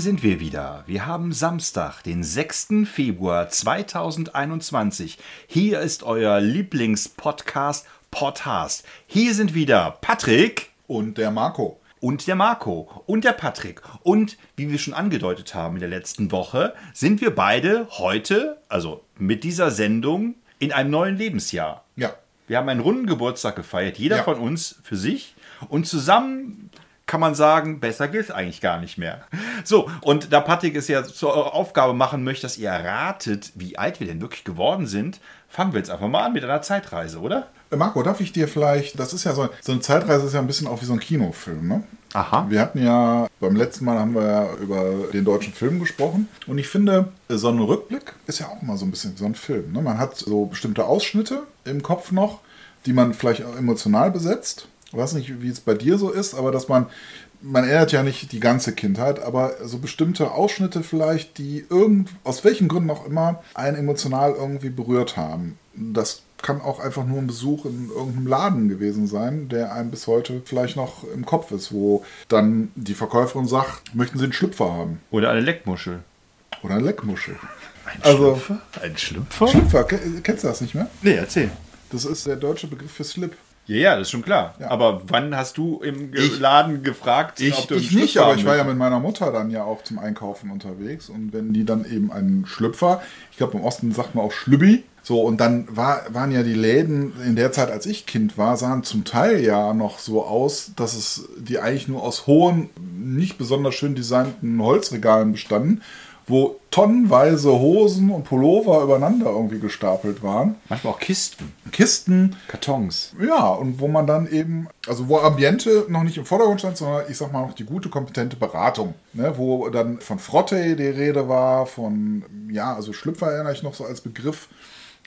Hier sind wir wieder. Wir haben Samstag, den 6. Februar 2021. Hier ist euer Lieblingspodcast Podcast. Hier sind wieder Patrick Und der Marco. und der Marco und der Patrick. Und wie wir schon angedeutet haben in der letzten Woche, sind wir beide heute, also mit dieser Sendung, in einem neuen Lebensjahr. Ja. Wir haben einen runden Geburtstag gefeiert, jeder Ja. von uns für sich. Und zusammen kann man sagen, besser geht's eigentlich gar nicht mehr. So, und da Patrick es ja zur Aufgabe machen möchte, dass ihr ratet, wie alt wir denn wirklich geworden sind, fangen wir jetzt einfach mal an mit einer Zeitreise, oder? Äh, Marco, darf ich dir vielleicht, das ist ja so, so eine Zeitreise ist ja ein bisschen auch wie so ein Kinofilm, ne? Aha. Wir hatten ja, beim letzten Mal haben wir ja über den deutschen Film gesprochen. Und ich finde, so ein Rückblick ist ja auch immer so ein bisschen so ein Film. Ne? Man hat so bestimmte Ausschnitte im Kopf noch, die man vielleicht auch emotional besetzt. Ich weiß nicht, wie es bei dir so ist, aber dass man, man erinnert ja nicht die ganze Kindheit, aber so bestimmte Ausschnitte vielleicht, die irgend, aus welchen Gründen auch immer, einen emotional irgendwie berührt haben. Das kann auch einfach nur ein Besuch in irgendeinem Laden gewesen sein, der einem bis heute vielleicht noch im Kopf ist, wo dann die Verkäuferin sagt, möchten Sie einen Schlüpfer haben? Oder eine Leckmuschel. Oder eine Leckmuschel. Ein Also- Schlüpfer? Ein Schlüpfer? Schlüpfer, ke- kennst du das nicht mehr? Nee, erzähl. Das ist der deutsche Begriff für Slip. Ja, ja, das ist schon klar. Ja. Aber wann hast du im Ich- Laden gefragt, Ich, einen ich nicht, Schlüpfer aber haben ich war ja mit meiner Mutter dann ja auch zum Einkaufen unterwegs und wenn die dann eben einen Schlüpfer, ich glaube im Osten sagt man auch Schlübbi, so und dann war, waren ja die Läden in der Zeit, als ich Kind war, sahen zum Teil ja noch so aus, dass es die eigentlich nur aus hohen, nicht besonders schön designten Holzregalen bestanden, wo tonnenweise Hosen und Pullover übereinander irgendwie gestapelt waren. Manchmal auch Kisten, Kisten, Kartons. ja, und wo man dann eben, also wo Ambiente noch nicht im Vordergrund stand, sondern ich sag mal noch die gute, kompetente Beratung, ne, wo dann von Frotte die Rede war, von, ja, also Schlüpfer erinnere ich noch so als Begriff.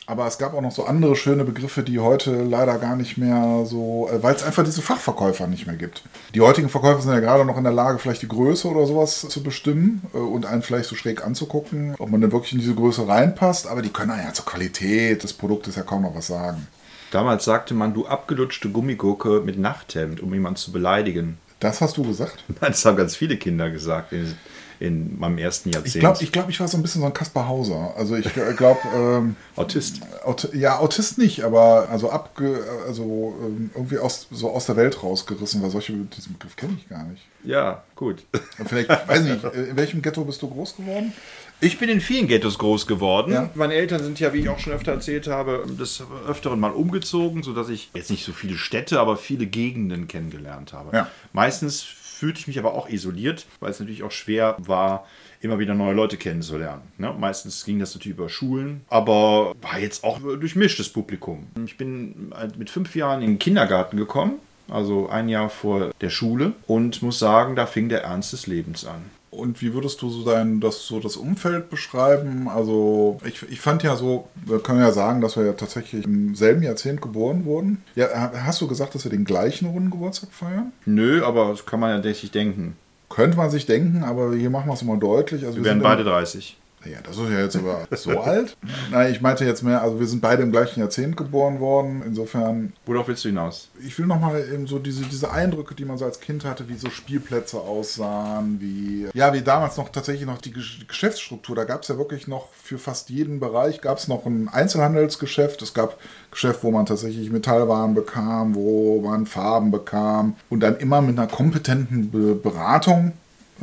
Aber es gab auch noch so andere schöne Begriffe, die heute leider gar nicht mehr so, äh, weil es einfach diese Fachverkäufer nicht mehr gibt. Die heutigen Verkäufer sind ja gerade noch in der Lage, vielleicht die Größe oder sowas zu bestimmen äh, und einen vielleicht so schräg anzugucken, ob man denn wirklich in diese Größe reinpasst. Aber die können ja zur Qualität des Produktes ja kaum noch was sagen. Damals sagte man, du abgelutschte Gummigurke mit Nachthemd, um jemanden zu beleidigen. Das hast du gesagt? Das haben ganz viele Kinder gesagt in, in meinem ersten Jahrzehnt. Ich glaube, ich, glaub, ich war so ein bisschen so ein Kaspar Hauser. Also ich glaube, ähm, Autist. Aut ja, Autist nicht, aber also abge, also ähm, irgendwie aus, so aus der Welt rausgerissen, weil solche, diesen Begriff kenne ich gar nicht. Ja, gut. Vielleicht, weiß ich nicht, in welchem Ghetto bist du groß geworden? Ich bin in vielen Ghettos groß geworden. Ja. Meine Eltern sind ja, wie ich auch schon öfter erzählt habe, des Öfteren mal umgezogen, sodass ich jetzt nicht so viele Städte, aber viele Gegenden kennengelernt habe. Ja. Meistens fühlte ich mich aber auch isoliert, weil es natürlich auch schwer war, immer wieder neue Leute kennenzulernen. Ne? Meistens ging das natürlich über Schulen, aber war jetzt auch durchmischtes Publikum. Ich bin mit fünf Jahren in den Kindergarten gekommen, also ein Jahr vor der Schule, und muss sagen, da fing der Ernst des Lebens an. Und wie würdest du so dein, das, so das Umfeld beschreiben? Also ich, ich fand ja so, wir können ja sagen, dass wir ja tatsächlich im selben Jahrzehnt geboren wurden. Ja, hast du gesagt, dass wir den gleichen runden Geburtstag feiern? Nö, aber das kann man ja tatsächlich denken. Könnte man sich denken, aber hier machen wir es mal deutlich. Also Wir werden sind beide im- 30. Ja, das ist ja jetzt aber so alt. Nein, ich meinte jetzt mehr, also wir sind beide im gleichen Jahrzehnt geboren worden. Insofern, Worauf willst du hinaus? ich will nochmal eben so diese, diese Eindrücke, die man so als Kind hatte, wie so Spielplätze aussahen, wie, ja, wie damals noch tatsächlich noch die Gesch- Geschäftsstruktur. Da gab es ja wirklich noch für fast jeden Bereich gab es noch ein Einzelhandelsgeschäft. Es gab Geschäft, wo man tatsächlich Metallwaren bekam, wo man Farben bekam und dann immer mit einer kompetenten Be Beratung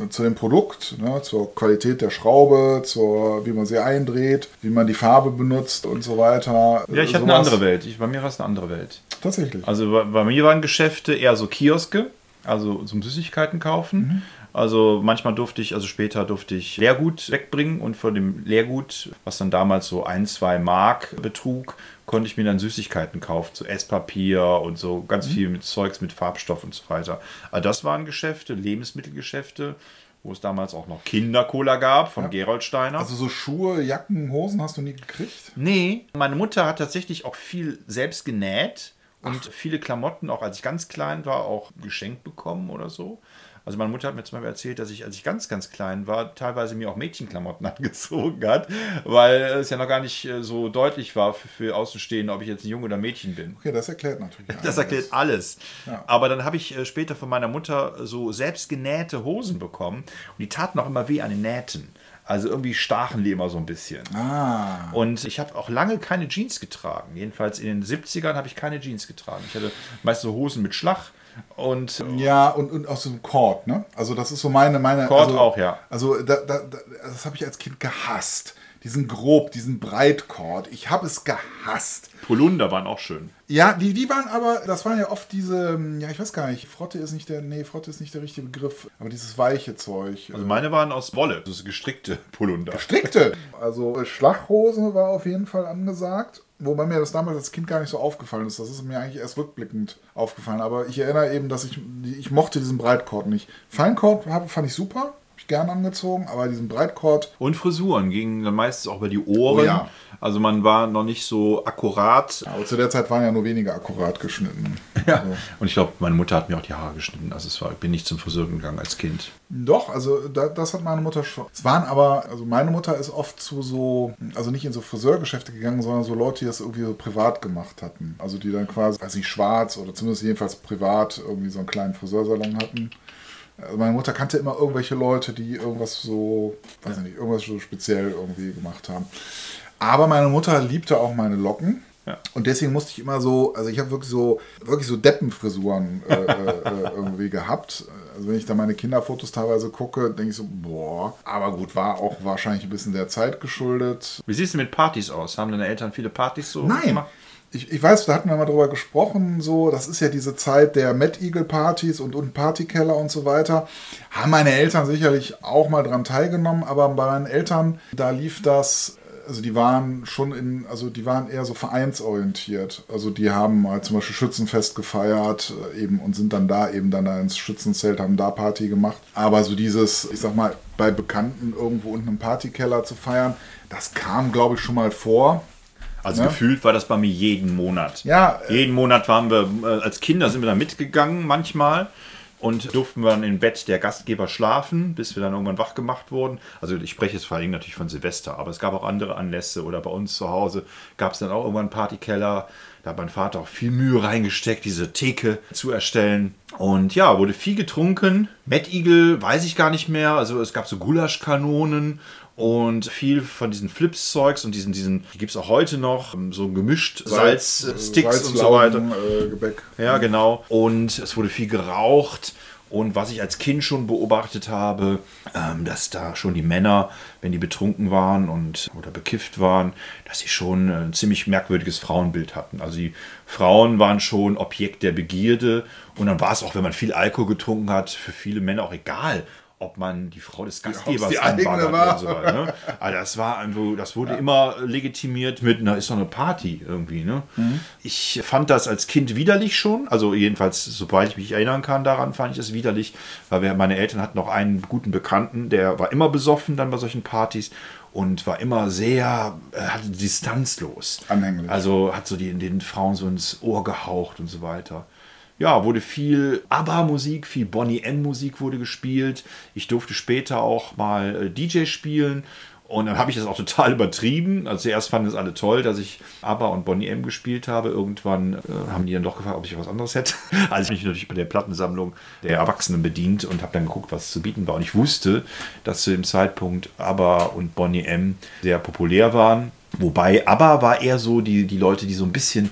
zu dem Produkt, ne, zur Qualität der Schraube, zur, wie man sie eindreht, wie man die Farbe benutzt und so weiter. Ja, ich hatte eine andere Welt. Ich, bei mir war es eine andere Welt. Tatsächlich. Also bei, bei mir waren Geschäfte eher so Kioske, also zum Süßigkeiten kaufen. Also manchmal durfte ich, also später durfte ich Leergut wegbringen und von dem Leergut, was dann damals so ein, zwei Mark betrug, konnte ich mir dann Süßigkeiten kaufen, so Esspapier und so ganz viel mit Zeugs mit Farbstoff und so weiter. Also das waren Geschäfte, Lebensmittelgeschäfte, wo es damals auch noch Kindercola gab von Gerold Steiner. Also so Schuhe, Jacken, Hosen hast du nie gekriegt? Nee, meine Mutter hat tatsächlich auch viel selbst genäht und viele Klamotten, auch als ich ganz klein war, auch geschenkt bekommen oder so. Also meine Mutter hat mir zum Beispiel erzählt, dass ich, als ich ganz, ganz klein war, teilweise mir auch Mädchenklamotten angezogen hat, weil es ja noch gar nicht äh, so deutlich war für, für Außenstehende, ob ich jetzt ein Junge oder Mädchen bin. Okay, das erklärt natürlich. Das erklärt alles. Ja. Aber dann habe ich äh, später von meiner Mutter so selbstgenähte Hosen bekommen und die taten auch immer weh an den Nähten. Also irgendwie stachen die immer so ein bisschen. Ah. Und ich habe auch lange keine Jeans getragen. Jedenfalls in den 70ern habe ich keine Jeans getragen. Ich hatte meist so Hosen mit Schlag. Und ja, und, und aus dem Cord, ne? Also das ist so meine... meine Cord also, auch, ja. Also da, da, das habe ich als Kind gehasst diesen grob, diesen Breitkord. Ich habe es gehasst. Polunder waren auch schön. Ja, die, die waren aber, das waren ja oft diese, ja, ich weiß gar nicht, Frotte ist nicht der, nee, Frotte ist nicht der richtige Begriff, aber dieses weiche Zeug. Also meine waren aus Wolle, das ist gestrickte Polunder. Gestrickte? Also äh, Schlachhose war auf jeden Fall angesagt. Wobei mir das damals als Kind gar nicht so aufgefallen ist. Das ist mir eigentlich erst rückblickend aufgefallen. Aber ich erinnere eben, dass ich, ich mochte diesen Breitkord nicht. Feinkord fand ich super gern angezogen, aber diesen Breitkord. Und Frisuren gingen dann meistens auch über die Ohren. Oh ja. Also man war noch nicht so akkurat. aber zu der Zeit waren ja nur weniger akkurat geschnitten. Ja. Also. Und ich glaube, meine Mutter hat mir auch die Haare geschnitten. Also es war, ich bin nicht zum Friseur gegangen als Kind. Doch, also da, das hat meine Mutter schon. Es waren aber, also meine Mutter ist oft zu so, also nicht in so Friseurgeschäfte gegangen, sondern so Leute, die das irgendwie so privat gemacht hatten. Also die dann quasi, weiß nicht, schwarz oder zumindest jedenfalls privat irgendwie so einen kleinen Friseursalon hatten. Also meine Mutter kannte immer irgendwelche Leute, die irgendwas so, weiß ich nicht, irgendwas so speziell irgendwie gemacht haben. Aber meine Mutter liebte auch meine Locken. Ja. Und deswegen musste ich immer so, also ich habe wirklich so, wirklich so Deppenfrisuren äh, äh, irgendwie gehabt. Also wenn ich da meine Kinderfotos teilweise gucke, denke ich so, boah. Aber gut, war auch wahrscheinlich ein bisschen der Zeit geschuldet. Wie siehst du mit Partys aus? Haben deine Eltern viele Partys so Nein. gemacht? Ich, ich weiß, da hatten wir mal drüber gesprochen, so, das ist ja diese Zeit der Mad Eagle Partys und, und Partykeller und so weiter. Haben meine Eltern sicherlich auch mal dran teilgenommen, aber bei meinen Eltern, da lief das, also die waren schon in, also die waren eher so vereinsorientiert. Also die haben mal zum Beispiel Schützenfest gefeiert äh, eben und sind dann da eben dann da ins Schützenzelt, haben da Party gemacht. Aber so dieses, ich sag mal, bei Bekannten irgendwo unten im Partykeller zu feiern, das kam, glaube ich, schon mal vor. Also ne? gefühlt war das bei mir jeden Monat. Ja. Äh, jeden Monat waren wir, äh, als Kinder sind wir da mitgegangen manchmal und durften wir dann im Bett der Gastgeber schlafen, bis wir dann irgendwann wach gemacht wurden. Also ich spreche jetzt vor allem natürlich von Silvester, aber es gab auch andere Anlässe oder bei uns zu Hause gab es dann auch irgendwann einen Partykeller. Da hat mein Vater auch viel Mühe reingesteckt, diese Theke zu erstellen. Und ja, wurde viel getrunken. Mad Eagle weiß ich gar nicht mehr. Also es gab so Gulaschkanonen und viel von diesen Flips-Zeugs und diesen, diesen die gibt es auch heute noch, so gemischt Salzsticks Salz, und so weiter. Äh, Gebäck. Ja, genau. Und es wurde viel geraucht. Und was ich als Kind schon beobachtet habe, ähm, dass da schon die Männer, wenn die betrunken waren und oder bekifft waren, dass sie schon ein ziemlich merkwürdiges Frauenbild hatten. Also die Frauen waren schon Objekt der Begierde und dann war es auch, wenn man viel Alkohol getrunken hat, für viele Männer auch egal, ob man die Frau des Gastgebers die eigene war. So weiter, ne? Also das war einfach, das wurde ja. immer legitimiert mit, na, ist doch eine Party irgendwie. Ne? Mhm. Ich fand das als Kind widerlich schon, also jedenfalls, sobald ich mich erinnern kann daran, fand ich es widerlich, weil wir, meine Eltern hatten noch einen guten Bekannten, der war immer besoffen dann bei solchen Partys und war immer sehr, äh, hatte distanzlos. Anhänglich. Also hat so die, den Frauen so ins Ohr gehaucht und so weiter ja, wurde viel ABBA-Musik, viel Bonnie M-Musik wurde gespielt. Ich durfte später auch mal äh, DJ spielen. Und dann habe ich das auch total übertrieben. Also zuerst fanden es alle toll, dass ich ABBA und Bonnie M gespielt habe. Irgendwann äh, haben die dann doch gefragt, ob ich was anderes hätte. Also ich bin natürlich bei der Plattensammlung der Erwachsenen bedient und habe dann geguckt, was zu bieten war. Und ich wusste, dass zu dem Zeitpunkt ABBA und Bonnie M sehr populär waren. Wobei ABBA war eher so die, die Leute, die so ein bisschen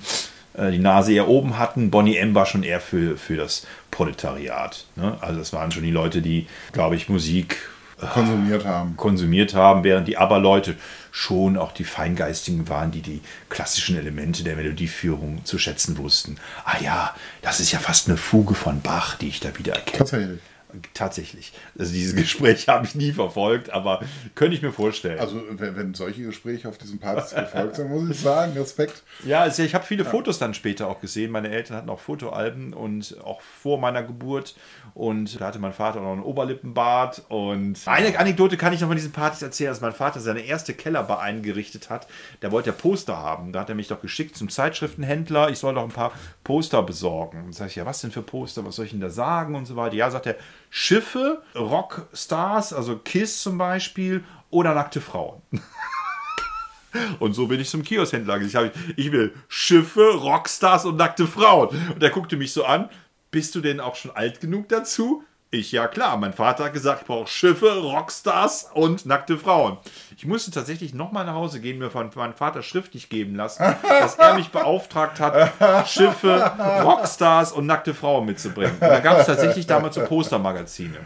die Nase eher oben hatten. Bonnie M war schon eher für, für das Proletariat. Ne? Also das waren schon die Leute, die, glaube ich, Musik äh, konsumiert haben. konsumiert haben, während die Aber-Leute schon auch die Feingeistigen waren, die die klassischen Elemente der Melodieführung zu schätzen wussten. Ah ja, das ist ja fast eine Fuge von Bach, die ich da wieder erkenne. Tatsächlich. Tatsächlich. Also dieses Gespräch habe ich nie verfolgt, aber könnte ich mir vorstellen. Also wenn, wenn solche Gespräche auf diesen Partys gefolgt sind, muss ich sagen, Respekt. Ja, also ich habe viele ja. Fotos dann später auch gesehen. Meine Eltern hatten auch Fotoalben und auch vor meiner Geburt. Und da hatte mein Vater noch einen Oberlippenbart. Und eine Anekdote kann ich noch von diesen Partys erzählen, dass mein Vater seine erste Kellerbar eingerichtet hat. Der wollte ja Poster haben. Da hat er mich doch geschickt zum Zeitschriftenhändler. Ich soll doch ein paar Poster besorgen. Und sag ich, ja, was denn für Poster? Was soll ich denn da sagen? Und so weiter. Ja, sagt er, Schiffe, Rockstars, also Kiss zum Beispiel, oder nackte Frauen. Und so bin ich zum Kioskhändler. Ich, ich will Schiffe, Rockstars und nackte Frauen. Und er guckte mich so an. Bist du denn auch schon alt genug dazu? Ich, ja klar. Mein Vater hat gesagt, ich brauche Schiffe, Rockstars und nackte Frauen. Ich musste tatsächlich nochmal nach Hause gehen, mir von meinem Vater schriftlich geben lassen, dass er mich beauftragt hat, Schiffe, Rockstars und nackte Frauen mitzubringen. Und da gab es tatsächlich damals so Postermagazine.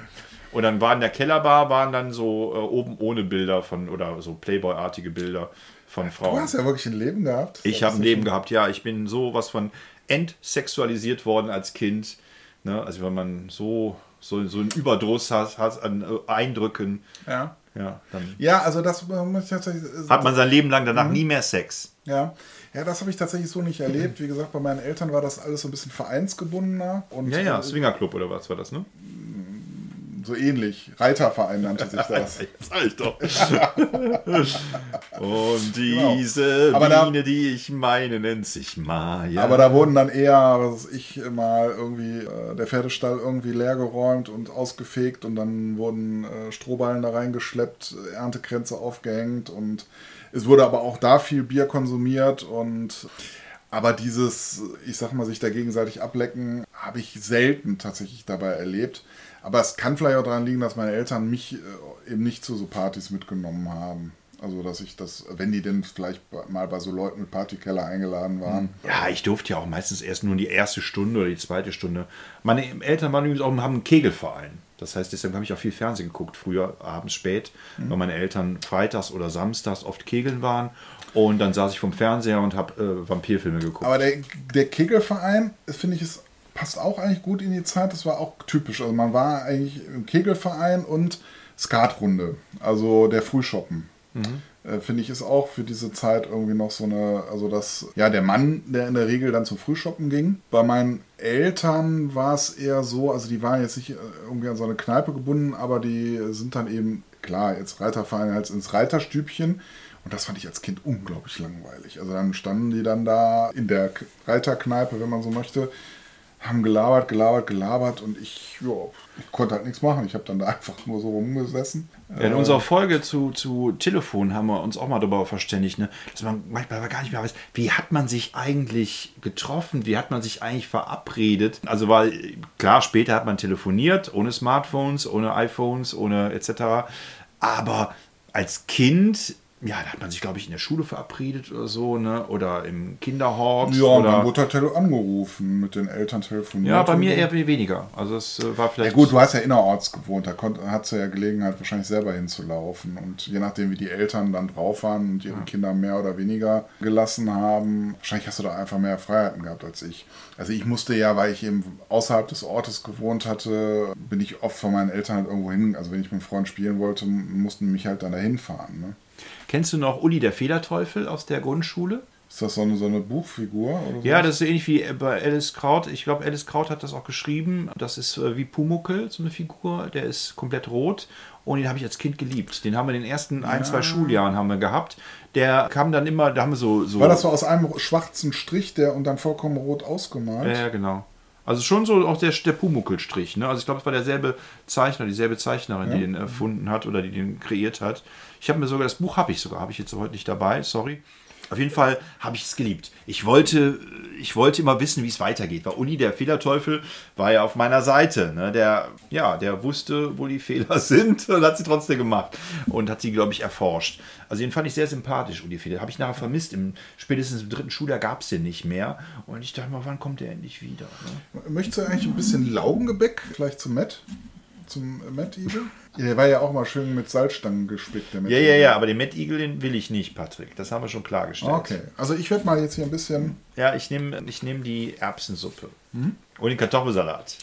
Und dann war in der Kellerbar waren dann so äh, oben ohne Bilder von oder so Playboy-artige Bilder von Frauen. Du hast ja wirklich ein Leben gehabt. Ich habe ein Leben gehabt, ja. Ich bin sowas von entsexualisiert worden als Kind. Ne? Also wenn man so, so, so einen Überdruss hat, hat an äh, Eindrücken, Ja. ja, dann Ja, also das äh, muss ich tatsächlich. äh, hat man sein Leben lang danach nie mehr Sex. Ja. ja, das habe ich tatsächlich so nicht erlebt. Wie gesagt, bei meinen Eltern war das alles so ein bisschen vereinsgebundener und Ja, ja, Swingerclub oder was war das, ne? So ähnlich. Reiterverein nannte sich das. Jetzt sag ich doch. Und diese Genau. Da- Biene, die ich meine, nennt sich Maya. Aber da wurden dann eher, was weiß ich, mal irgendwie äh, der Pferdestall irgendwie leergeräumt und ausgefegt und dann wurden äh, Strohballen da reingeschleppt, Erntekränze aufgehängt und es wurde aber auch da viel Bier konsumiert und aber dieses, ich sag mal, sich da gegenseitig ablecken, habe ich selten tatsächlich dabei erlebt. Aber es kann vielleicht auch daran liegen, dass meine Eltern mich äh, eben nicht zu so Partys mitgenommen haben. Also, dass ich das, wenn die denn vielleicht mal bei so Leuten mit Partykeller eingeladen waren, Ja, ich durfte ja auch meistens erst nur die erste Stunde oder die zweite Stunde. Meine Eltern waren übrigens auch haben einen Kegelverein. Das heißt, deshalb habe ich auch viel Fernsehen geguckt, früher abends spät, weil meine Eltern freitags oder samstags oft kegeln waren. Und dann saß ich vom Fernseher und habe äh, Vampirfilme geguckt. Aber der, der Kegelverein, das finde ich, es passt auch eigentlich gut in die Zeit. Das war auch typisch. Also man war eigentlich im Kegelverein und Skatrunde, also der Frühschoppen. Äh, finde ich ist auch für diese Zeit irgendwie noch so eine, also das, ja, der Mann, der in der Regel dann zum Frühschoppen ging. Bei meinen Eltern war es eher so, also die waren jetzt nicht äh, irgendwie an so eine Kneipe gebunden, aber die sind dann eben, klar, jetzt Reiterverein als ins Reiterstübchen. Und das fand ich als Kind unglaublich langweilig. Also dann standen die dann da in der Reiterkneipe, wenn man so möchte, haben gelabert, gelabert, gelabert und ich, ja, ich konnte halt nichts machen. Ich habe dann da einfach nur so rumgesessen. In unserer Folge zu, zu Telefon haben wir uns auch mal darüber verständigt, ne, dass man manchmal gar nicht mehr weiß, wie hat man sich eigentlich getroffen, wie hat man sich eigentlich verabredet. Also weil, klar, später hat man telefoniert, ohne Smartphones, ohne iPhones, ohne etc. Aber als Kind, ja, da hat man sich, glaube ich, in der Schule verabredet oder so, ne? Oder im Kinderhort. Ja, und oder, dann wurde halt angerufen, mit den Eltern telefoniert. ja, bei mir eher weniger. Also es äh, war Ja vielleicht. gut, du hast ja innerorts gewohnt, da hast du ja Gelegenheit, wahrscheinlich selber hinzulaufen. Und je nachdem, wie die Eltern dann drauf waren und ihre Kinder mehr oder weniger gelassen haben, wahrscheinlich hast du da einfach mehr Freiheiten gehabt als ich. Also ich musste ja, weil ich eben außerhalb des Ortes gewohnt hatte, bin ich oft von meinen Eltern halt irgendwo hin. Also wenn ich mit einem Freund spielen wollte, mussten mich halt dann dahin fahren. Ne? Kennst du noch Uli der Federteufel aus der Grundschule? Ist das so eine, so eine Buchfigur? Ja, das ist so ähnlich wie bei Alice Kraut. Ich glaube, Alice Kraut hat das auch geschrieben. Das ist äh, wie Pumuckel, so eine Figur. Der ist komplett rot. Und den habe ich als Kind geliebt. Den haben wir in den ersten ein, zwei Schuljahren haben wir gehabt. Der kam dann immer, da haben wir so. so War das so aus einem schwarzen Strich, der und dann vollkommen rot ausgemalt? Ja, ja, genau. Also schon so auch der, der Pumuckelstrich. Ne? Also ich glaube, es war derselbe Zeichner, dieselbe Zeichnerin, die den erfunden hat oder die den kreiert hat. Ich habe mir sogar, das Buch habe ich sogar, habe ich jetzt heute nicht dabei, sorry. Auf jeden Fall habe ich es geliebt. Ich wollte, ich wollte immer wissen, wie es weitergeht. Weil Uni, der Fehlerteufel, war ja auf meiner Seite. Ne? Der, ja, der wusste, wo die Fehler sind und hat sie trotzdem gemacht. Und hat sie, glaube ich, erforscht. Also den fand ich sehr sympathisch, Uli Fehler. Habe ich nachher vermisst. Im, spätestens im dritten Schuljahr gab es den nicht mehr. Und ich dachte mal, wann kommt der endlich wieder? Ne? Möchtest du eigentlich ein bisschen Laugengebäck vielleicht zum Matt? Zum Matt Igel? Der war ja auch mal schön mit Salzstangen gespickt. Der Ja, ja, ja, aber den Mad Eagle, den will ich nicht, Patrick. Das haben wir schon klargestellt. Okay, also ich werde mal jetzt hier ein bisschen. Ja, ich nehme ich nehm die Erbsensuppe. Und den Kartoffelsalat.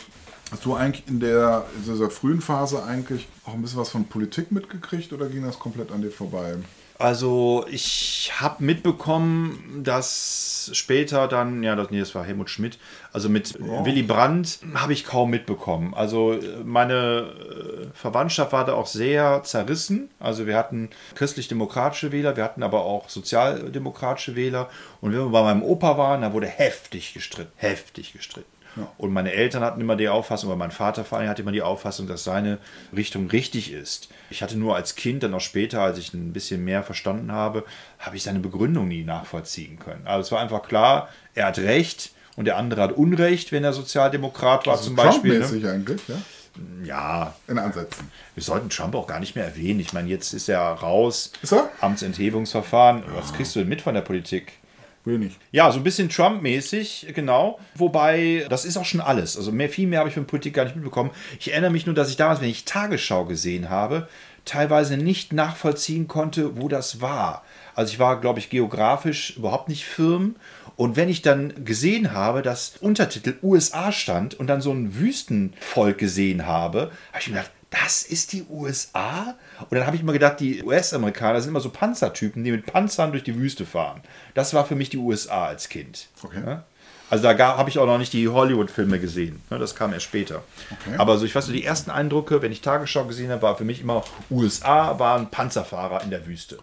Hast du eigentlich in, der, in dieser frühen Phase eigentlich auch ein bisschen was von Politik mitgekriegt oder ging das komplett an dir vorbei? Also ich habe mitbekommen, dass später dann, ja, das, nee, das war Helmut Schmidt, also mit Willy Brandt habe ich kaum mitbekommen. Also meine äh, Verwandtschaft war da auch sehr zerrissen. Also wir hatten christlich-demokratische Wähler, wir hatten aber auch sozialdemokratische Wähler. Und wenn wir bei meinem Opa waren, da wurde heftig gestritten, heftig gestritten. Und meine Eltern hatten immer die Auffassung, oder mein Vater vor allem hatte immer die Auffassung, dass seine Richtung richtig ist. Ich hatte nur als Kind, dann auch später, als ich ein bisschen mehr verstanden habe, habe ich seine Begründung nie nachvollziehen können. Also es war einfach klar, er hat Recht und der andere hat Unrecht, wenn er Sozialdemokrat war Also zum Beispiel. Ne? Eigentlich, ja? Ja, In Ansätzen. wir sollten Trump auch gar nicht mehr erwähnen. Ich meine, jetzt ist er raus. Ist er? Amtsenthebungsverfahren. Was kriegst du denn mit von der Politik? Wenig. Ja, so ein bisschen Trump-mäßig, genau. Wobei, das ist auch schon alles. Also mehr, viel mehr habe ich von Politik gar nicht mitbekommen. Ich erinnere mich nur, dass ich damals, wenn ich Tagesschau gesehen habe, teilweise nicht nachvollziehen konnte, wo das war. Also ich war, glaube ich, geografisch überhaupt nicht firm. Und wenn ich dann gesehen habe, dass Untertitel USA stand und dann so ein Wüstenvolk gesehen habe, habe ich mir gedacht, das ist die USA? Und dann habe ich immer gedacht, die US-Amerikaner sind immer so Panzertypen, die mit Panzern durch die Wüste fahren. Das war für mich die USA als Kind. Okay. Ja? Also da habe ich auch noch nicht die Hollywood-Filme gesehen. Ne, Das kam erst später. Okay. Aber so, ich weiß so, die ersten Eindrücke, wenn ich Tagesschau gesehen habe, war für mich immer, USA waren Panzerfahrer in der Wüste.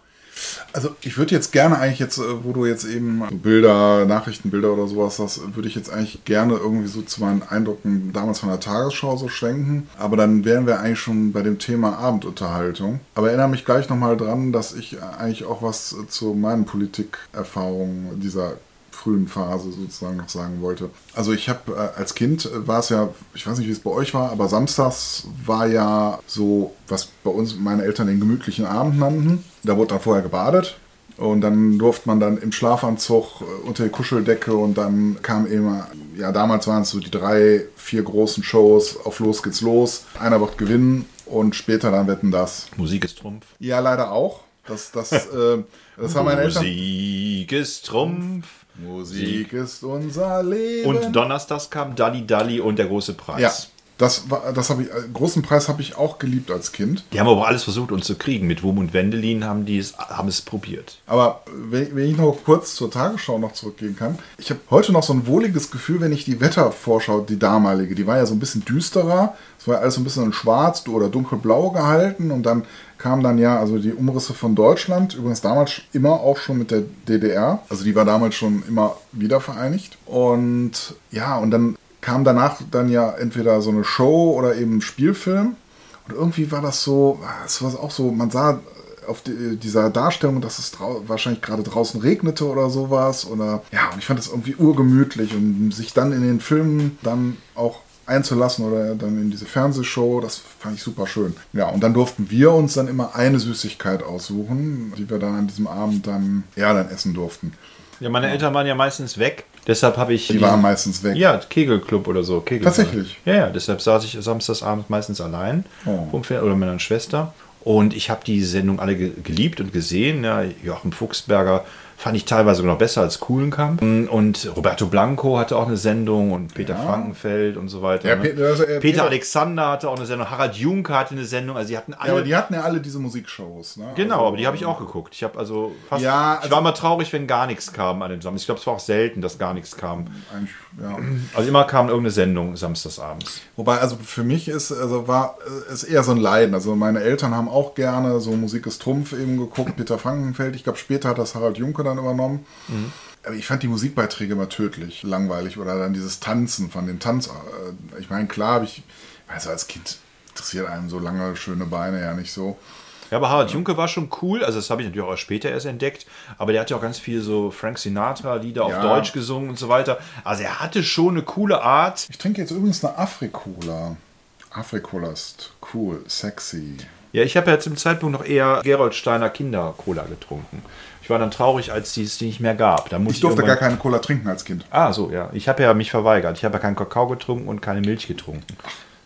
Also ich würde jetzt gerne eigentlich jetzt, äh, wo du jetzt eben so Bilder, Nachrichtenbilder oder sowas hast, würde ich jetzt eigentlich gerne irgendwie so zu meinen Eindrücken damals von der Tagesschau so schwenken. Aber dann wären wir eigentlich schon bei dem Thema Abendunterhaltung. Aber erinnere mich gleich nochmal dran, dass ich eigentlich auch was äh, zu meinen Politikerfahrungen dieser frühen Phase sozusagen noch sagen wollte. Also ich habe äh, als Kind äh, war es ja, ich weiß nicht, wie es bei euch war, aber samstags war ja so, was bei uns meine Eltern den gemütlichen Abend nannten. Da wurde dann vorher gebadet. Und dann durfte man dann im Schlafanzug äh, unter die Kuscheldecke und dann kam immer, ja damals waren es so die drei, vier großen Shows, auf Los geht's los, einer wird gewinnen und später dann wetten das. Musik ist Trumpf. Ja, leider auch. Das, das, äh, das haben meine Eltern. Musik ist Trumpf. Musik ist unser Leben. Und donnerstags kam Dalli Dalli und der große Preis. ja, das war, das habe ich, äh, großen Preis habe ich auch geliebt als Kind. Die haben aber alles versucht, uns zu kriegen. Mit Wum und Wendelin haben die es, haben es probiert. Aber wenn, wenn ich noch kurz zur Tagesschau noch zurückgehen kann, ich habe heute noch so ein wohliges Gefühl, wenn ich die Wettervorschau, die damalige, die war ja so ein bisschen düsterer, es war ja alles so ein bisschen in schwarz oder dunkelblau gehalten und dann kam dann ja also die Umrisse von Deutschland, übrigens damals immer auch schon mit der DDR, also die war damals schon immer wieder vereinigt und ja, und dann kam danach dann ja entweder so eine Show oder eben Spielfilm und irgendwie war das so, es war auch so, man sah auf die, dieser Darstellung, dass es wahrscheinlich gerade draußen regnete oder sowas. Oder ja, und ich fand das irgendwie urgemütlich und sich dann in den Filmen dann auch einzulassen oder dann in diese Fernsehshow, das fand ich super schön. Ja, und dann durften wir uns dann immer eine Süßigkeit aussuchen, die wir dann an diesem Abend dann, ja, dann essen durften. Ja, meine Eltern waren ja meistens weg. Deshalb habe ich. Die waren meistens weg. Ja, Kegelclub oder so. Kegel Tatsächlich? Ja, ja, deshalb saß ich samstagsabends meistens allein Oh. oder mit meiner Schwester. Und ich habe die Sendung alle ge geliebt und gesehen. Ja, Joachim Fuchsberger fand ich teilweise sogar noch besser als Kuhlenkamp. Und Roberto Blanco hatte auch eine Sendung und Peter Ja. Frankenfeld und so weiter. Ja, ne? Pe- also, äh, Peter Peter- Alexander hatte auch eine Sendung. Harald Junke hatte eine Sendung. Also, die hatten alle. Ja, aber die hatten ja alle diese Musikshows. Ne? Genau, Also, aber die habe ich auch geguckt. Ich habe also fast. Ja, ich also- war immer traurig, wenn gar nichts kam an dem Samstag. Ich glaube, es war auch selten, dass gar nichts kam. Ja. Also immer kam irgendeine Sendung samstagsabends. Wobei, also für mich ist, also war, äh, ist eher so ein Leiden. Also meine Eltern haben auch gerne so Musik ist Trumpf eben geguckt, Peter Frankenfeld. Ich glaube, später hat das Harald Junke dann übernommen. Aber ich fand die Musikbeiträge immer tödlich, langweilig. Oder dann dieses Tanzen von den Tanz. äh, Ich meine, klar, habe ich, also als Kind interessiert einem so lange schöne Beine ja nicht so. Ja, aber Harald Junke war schon cool. Also das habe ich natürlich auch später erst entdeckt. Aber der hat ja auch ganz viel so Frank Sinatra-Lieder auf Ja. Deutsch gesungen und so weiter. Also er hatte schon eine coole Art. Ich trinke jetzt übrigens eine Afrikola. Afrikola ist cool, sexy. Ja, ich habe ja zum Zeitpunkt noch eher Gerold Steiner Kinder-Cola getrunken. Ich war dann traurig, als die es die nicht mehr gab. Da Ich durfte gar irgendwann- keine Cola trinken als Kind. Ah, so, ja. Ich habe ja mich verweigert. Ich habe ja keinen Kakao getrunken und keine Milch getrunken.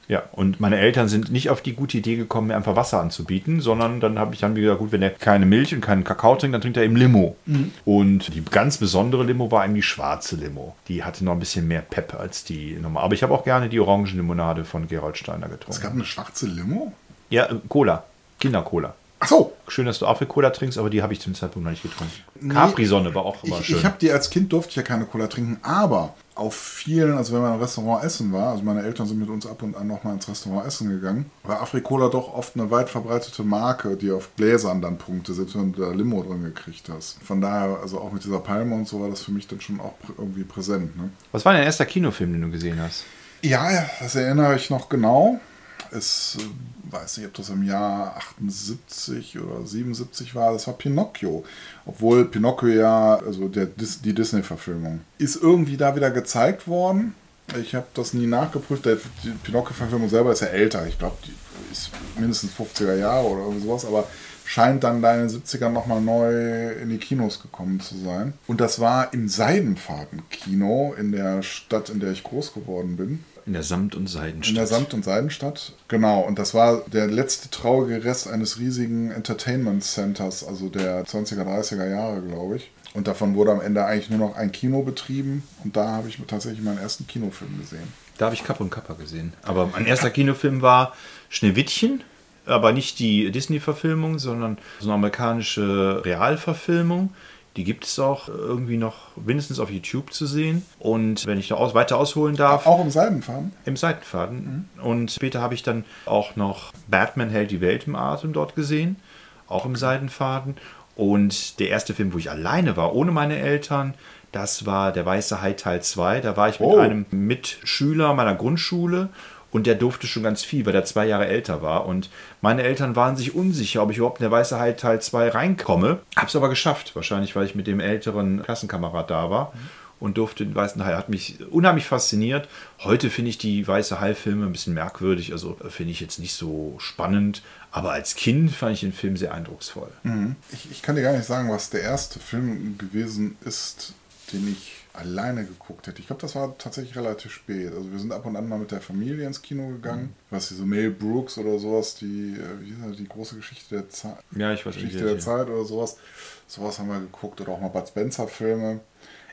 Ja, und meine Eltern sind nicht auf die gute Idee gekommen, mir einfach Wasser anzubieten, sondern dann habe ich dann gesagt, gut, wenn er keine Milch und keinen Kakao trinkt, dann trinkt er eben Limo. Und die ganz besondere Limo war eben die schwarze Limo. Die hatte noch ein bisschen mehr Pep als die normal. Aber ich habe auch gerne die Orangenlimonade von Gerald Steiner Es getrunken. gab eine schwarze Limo? Ja, äh, Cola. Kindercola. Ach so. Schön, dass du Afri-Cola trinkst, aber die habe ich zum Zeitpunkt noch nicht getrunken. Capri-Sonne war auch immer Ich, schön. ich habe die als Kind durfte ich ja keine Cola trinken, aber auf vielen, also wenn man im Restaurant essen war, also meine Eltern sind mit uns ab und an nochmal ins Restaurant essen gegangen, war Afrikola doch oft eine weit verbreitete Marke, die auf Gläsern dann Punkte, selbst wenn du da Limo drin gekriegt hast. Von daher, also auch mit dieser Palme und so war das für mich dann schon auch irgendwie präsent. Ne? Was war dein erster Kinofilm, den du gesehen hast? Ja, das erinnere ich noch genau. Es weiß nicht, ob das im Jahr 78 oder 77 war. Das war Pinocchio. Obwohl Pinocchio ja, also der, die Disney-Verfilmung, ist irgendwie da wieder gezeigt worden. Ich habe das nie nachgeprüft. Der, die Pinocchio-Verfilmung selber ist ja älter. Ich glaube, die ist mindestens 50er Jahre oder sowas. Aber scheint dann da in den 70ern nochmal neu in die Kinos gekommen zu sein. Und das war im Seidenfaden-Kino in der Stadt, in der ich groß geworden bin. In der Samt- und Seidenstadt. In der Samt- und Seidenstadt. Genau, und das war der letzte traurige Rest eines riesigen Entertainment Centers, also der 20er, 30er Jahre, glaube ich. Und davon wurde am Ende eigentlich nur noch ein Kino betrieben. Und da habe ich tatsächlich meinen ersten Kinofilm gesehen. Da habe ich Kapp und Kappa gesehen. Aber mein erster Kinofilm war Schneewittchen, aber nicht die Disney-Verfilmung, sondern so eine amerikanische Realverfilmung. Die gibt es auch irgendwie noch mindestens auf YouTube zu sehen. Und wenn ich da aus, weiter ausholen darf, Auch im Seidenfaden? im Seitenfaden. Und später habe ich dann auch noch Batman hält die Welt im Atem dort gesehen, auch im Seidenfaden. Und der erste Film, wo ich alleine war, ohne meine Eltern, das war Der Weiße Hai Teil 2. Da war ich mit Oh. einem Mitschüler meiner Grundschule und der durfte schon ganz viel, weil der zwei Jahre älter war. Und meine Eltern waren sich unsicher, ob ich überhaupt in Der Weiße Hai Teil 2 reinkomme. Hab's aber geschafft, wahrscheinlich, weil ich mit dem älteren Klassenkamerad da war und durfte den Weißen Hai. Hat mich unheimlich fasziniert. Heute finde ich die Weiße Hai-Filme ein bisschen merkwürdig, also äh, finde ich jetzt nicht so spannend. Aber als Kind fand ich den Film sehr eindrucksvoll. Ich, ich kann dir gar nicht sagen, was der erste Film gewesen ist, den ich alleine geguckt hätte. Ich glaube, das war tatsächlich relativ spät. Also wir sind ab und an mal mit der Familie ins Kino gegangen. Was hier so Mel Brooks oder sowas, die, äh, wie hieß das, die große Geschichte der Zeit. Ja, ich weiß nicht. Geschichte der Zeit oder sowas. Sowas haben wir geguckt oder auch mal Bud Spencer Filme.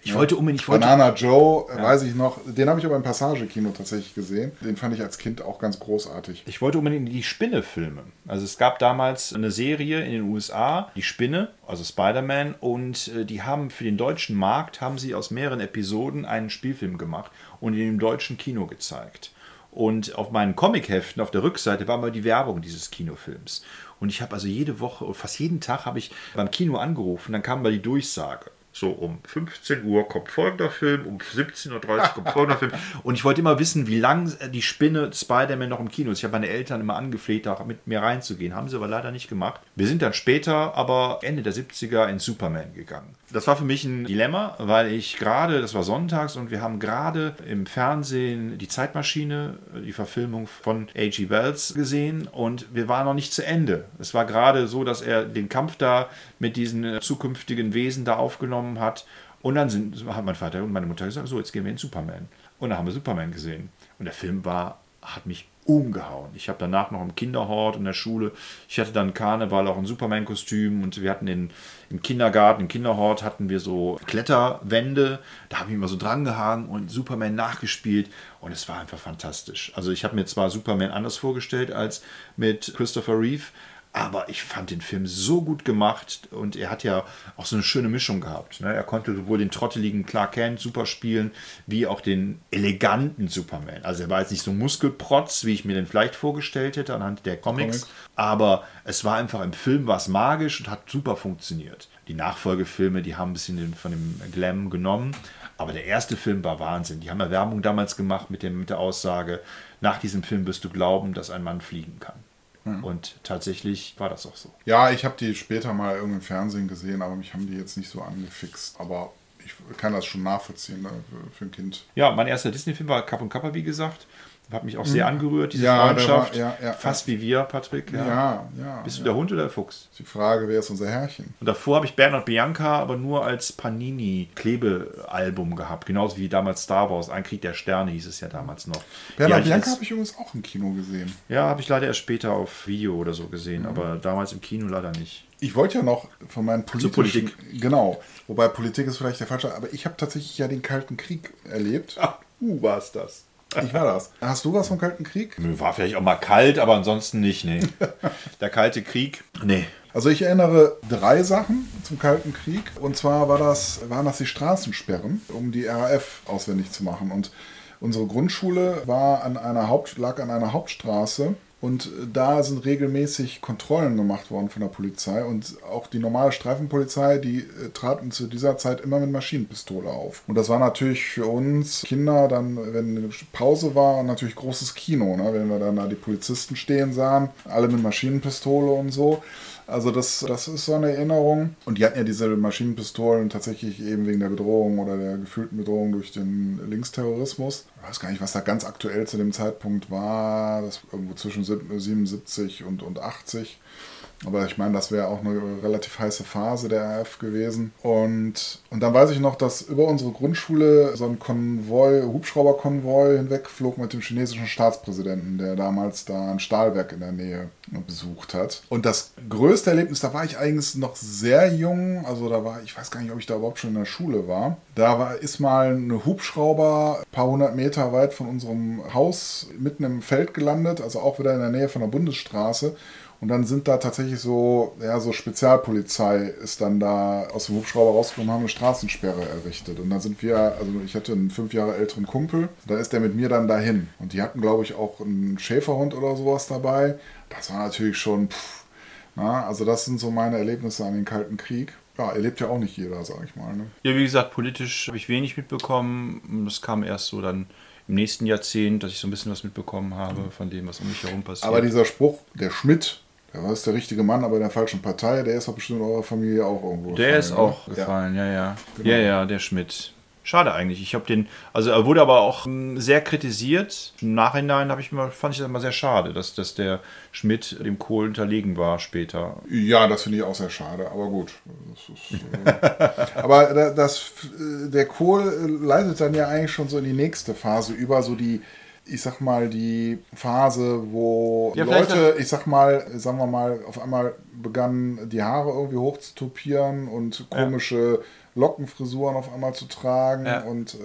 Ich wollte unbedingt, ich wollte, Banana Joe, äh, weiß ich noch, den habe ich aber im Passage-Kino tatsächlich gesehen. Den fand ich als Kind auch ganz großartig. Ich wollte unbedingt die Spinne-Filme. Also es gab damals eine Serie in den USA, die Spinne, also Spider-Man, und äh, die haben für den deutschen Markt, haben sie aus mehreren Episoden einen Spielfilm gemacht und in dem deutschen Kino gezeigt. Und auf meinen Comicheften auf der Rückseite war mal die Werbung dieses Kinofilms. Und ich habe also jede Woche, fast jeden Tag habe ich beim Kino angerufen, dann kam mal die Durchsage. So um 15 Uhr kommt folgender Film, um 17.30 Uhr kommt folgender Film. Und ich wollte immer wissen, wie lange die Spinne Spider-Man noch im Kino ist. Ich habe meine Eltern immer angefleht, da mit mir reinzugehen. Haben sie aber leider nicht gemacht. Wir sind dann später, aber Ende der 70er, in Superman gegangen. Das war für mich ein Dilemma, weil ich gerade, das war sonntags und wir haben gerade im Fernsehen die Zeitmaschine, die Verfilmung von A.G. Wells gesehen und wir waren noch nicht zu Ende. Es war gerade so, dass er den Kampf da mit diesen äh, zukünftigen Wesen da aufgenommen hat und dann sind, hat mein Vater und meine Mutter gesagt, so, jetzt gehen wir in Superman. Und dann haben wir Superman gesehen. Und der Film war, hat mich umgehauen. Ich habe danach noch im Kinderhort in der Schule, ich hatte dann Karneval auch ein Superman-Kostüm und wir hatten den, im Kindergarten, im Kinderhort hatten wir so Kletterwände, da habe ich immer so dran gehangen und Superman nachgespielt und es war einfach fantastisch. Also ich habe mir zwar Superman anders vorgestellt als mit Christopher Reeve, aber ich fand den Film so gut gemacht und er hat ja auch so eine schöne Mischung gehabt. Ne? Er konnte sowohl den trotteligen Clark Kent super spielen, wie auch den eleganten Superman. Also er war jetzt nicht so Muskelprotz, wie ich mir den vielleicht vorgestellt hätte anhand der Comics, Comics. aber es war einfach im Film was magisch und hat super funktioniert. Die Nachfolgefilme, die haben ein bisschen von dem Glam genommen, aber der erste Film war Wahnsinn. Die haben ja Werbung damals gemacht mit, dem, mit der Aussage, nach diesem Film wirst du glauben, dass ein Mann fliegen kann. Und tatsächlich war das auch so. Ja, ich habe die später mal irgendwie im Fernsehen gesehen, aber mich haben die jetzt nicht so angefixt. Aber ich kann das schon nachvollziehen ne, für- ein Kind. Ja, mein erster Disney-Film war Kapp und Kappa, wie gesagt. Hat mich auch sehr angerührt, diese Mhm. Ja, Freundschaft. war- ja, ja, Fast wie wir, Patrick. Ja. Ja. Bist du der Hund oder der Fuchs? Die Frage, wer ist unser Herrchen? Und davor habe ich Bernhard Bianca aber nur als Panini-Klebealbum gehabt. Genauso wie damals Star Wars. Ein Krieg der Sterne hieß es ja damals noch. Bernhard Bianca habe ich übrigens auch im Kino gesehen. Ja, habe ich leider erst später auf Video oder so gesehen, Mhm. aber damals im Kino leider nicht. Ich wollte ja noch von meinen politischen... Politik. Genau. Wobei Politik ist vielleicht der falsche, aber ich habe tatsächlich ja den Kalten Krieg erlebt. Ach, uh, war es das. Ich war das. Hast du was vom Kalten Krieg? War vielleicht auch mal kalt, aber ansonsten nicht, nee. Der Kalte Krieg, nee. Also ich erinnere drei Sachen zum Kalten Krieg. Und zwar war das, waren das die Straßensperren, um die RAF auswendig zu machen. Und unsere Grundschule war an einer Haupt, lag an einer Hauptstraße und da sind regelmäßig Kontrollen gemacht worden von der Polizei. Und auch die normale Streifenpolizei, die äh, traten zu dieser Zeit immer mit Maschinenpistole auf. Und das war natürlich für uns Kinder dann, wenn eine Pause war, natürlich großes Kino. Ne? Wenn wir dann da die Polizisten stehen sahen, alle mit Maschinenpistole und so. Also das, das ist so eine Erinnerung. Und die hatten ja diese Maschinenpistolen tatsächlich eben wegen der Bedrohung oder der gefühlten Bedrohung durch den Linksterrorismus. Ich weiß gar nicht, was da ganz aktuell zu dem Zeitpunkt war. Das irgendwo zwischen 77 und, und 80. Aber ich meine, das wäre auch eine relativ heiße Phase der RF gewesen. Und, und dann weiß ich noch, dass über unsere Grundschule so ein Konvoi, Hubschrauberkonvoi hinwegflog mit dem chinesischen Staatspräsidenten, der damals da ein Stahlwerk in der Nähe besucht hat. Und das größte Erlebnis, da war ich eigentlich noch sehr jung, also da war, ich weiß gar nicht, ob ich da überhaupt schon in der Schule war. Da war, ist mal ein Hubschrauber ein paar hundert Meter weit von unserem Haus mitten im Feld gelandet, also auch wieder in der Nähe von der Bundesstraße. Und dann sind da tatsächlich so, ja, so Spezialpolizei ist dann da aus dem Hubschrauber rausgekommen, haben eine Straßensperre errichtet. Und dann sind wir, also ich hatte einen fünf Jahre älteren Kumpel, da ist der mit mir dann dahin. Und die hatten, glaube ich, auch einen Schäferhund oder sowas dabei. Das war natürlich schon, pff, na, also das sind so meine Erlebnisse an den Kalten Krieg. Ja, erlebt ja auch nicht jeder, sag ich mal. Ne? Ja, wie gesagt, politisch habe ich wenig mitbekommen. Das kam erst so dann im nächsten Jahrzehnt, dass ich so ein bisschen was mitbekommen habe von dem, was um mich herum passiert. Aber dieser Spruch, der Schmidt, der war der richtige Mann, aber in der falschen Partei, der ist doch bestimmt in eurer Familie auch irgendwo. Der gefallen, ist auch oder? gefallen, ja, ja. Genau. Ja, ja, der Schmidt. Schade eigentlich. Ich habe den, also er wurde aber auch hm, sehr kritisiert. Im Nachhinein habe ich mir, fand ich das immer sehr schade, dass, dass der Schmidt dem Kohl unterlegen war später. Ja, das finde ich auch sehr schade, aber gut. Das ist, äh, aber das, äh, der Kohl leitet dann ja eigentlich schon so in die nächste Phase über, so die ich sag mal, die Phase, wo ja, Leute, ich sag mal, sagen wir mal, auf einmal begannen, die Haare irgendwie hochzutopieren und komische ja. Lockenfrisuren auf einmal zu tragen ja. und äh,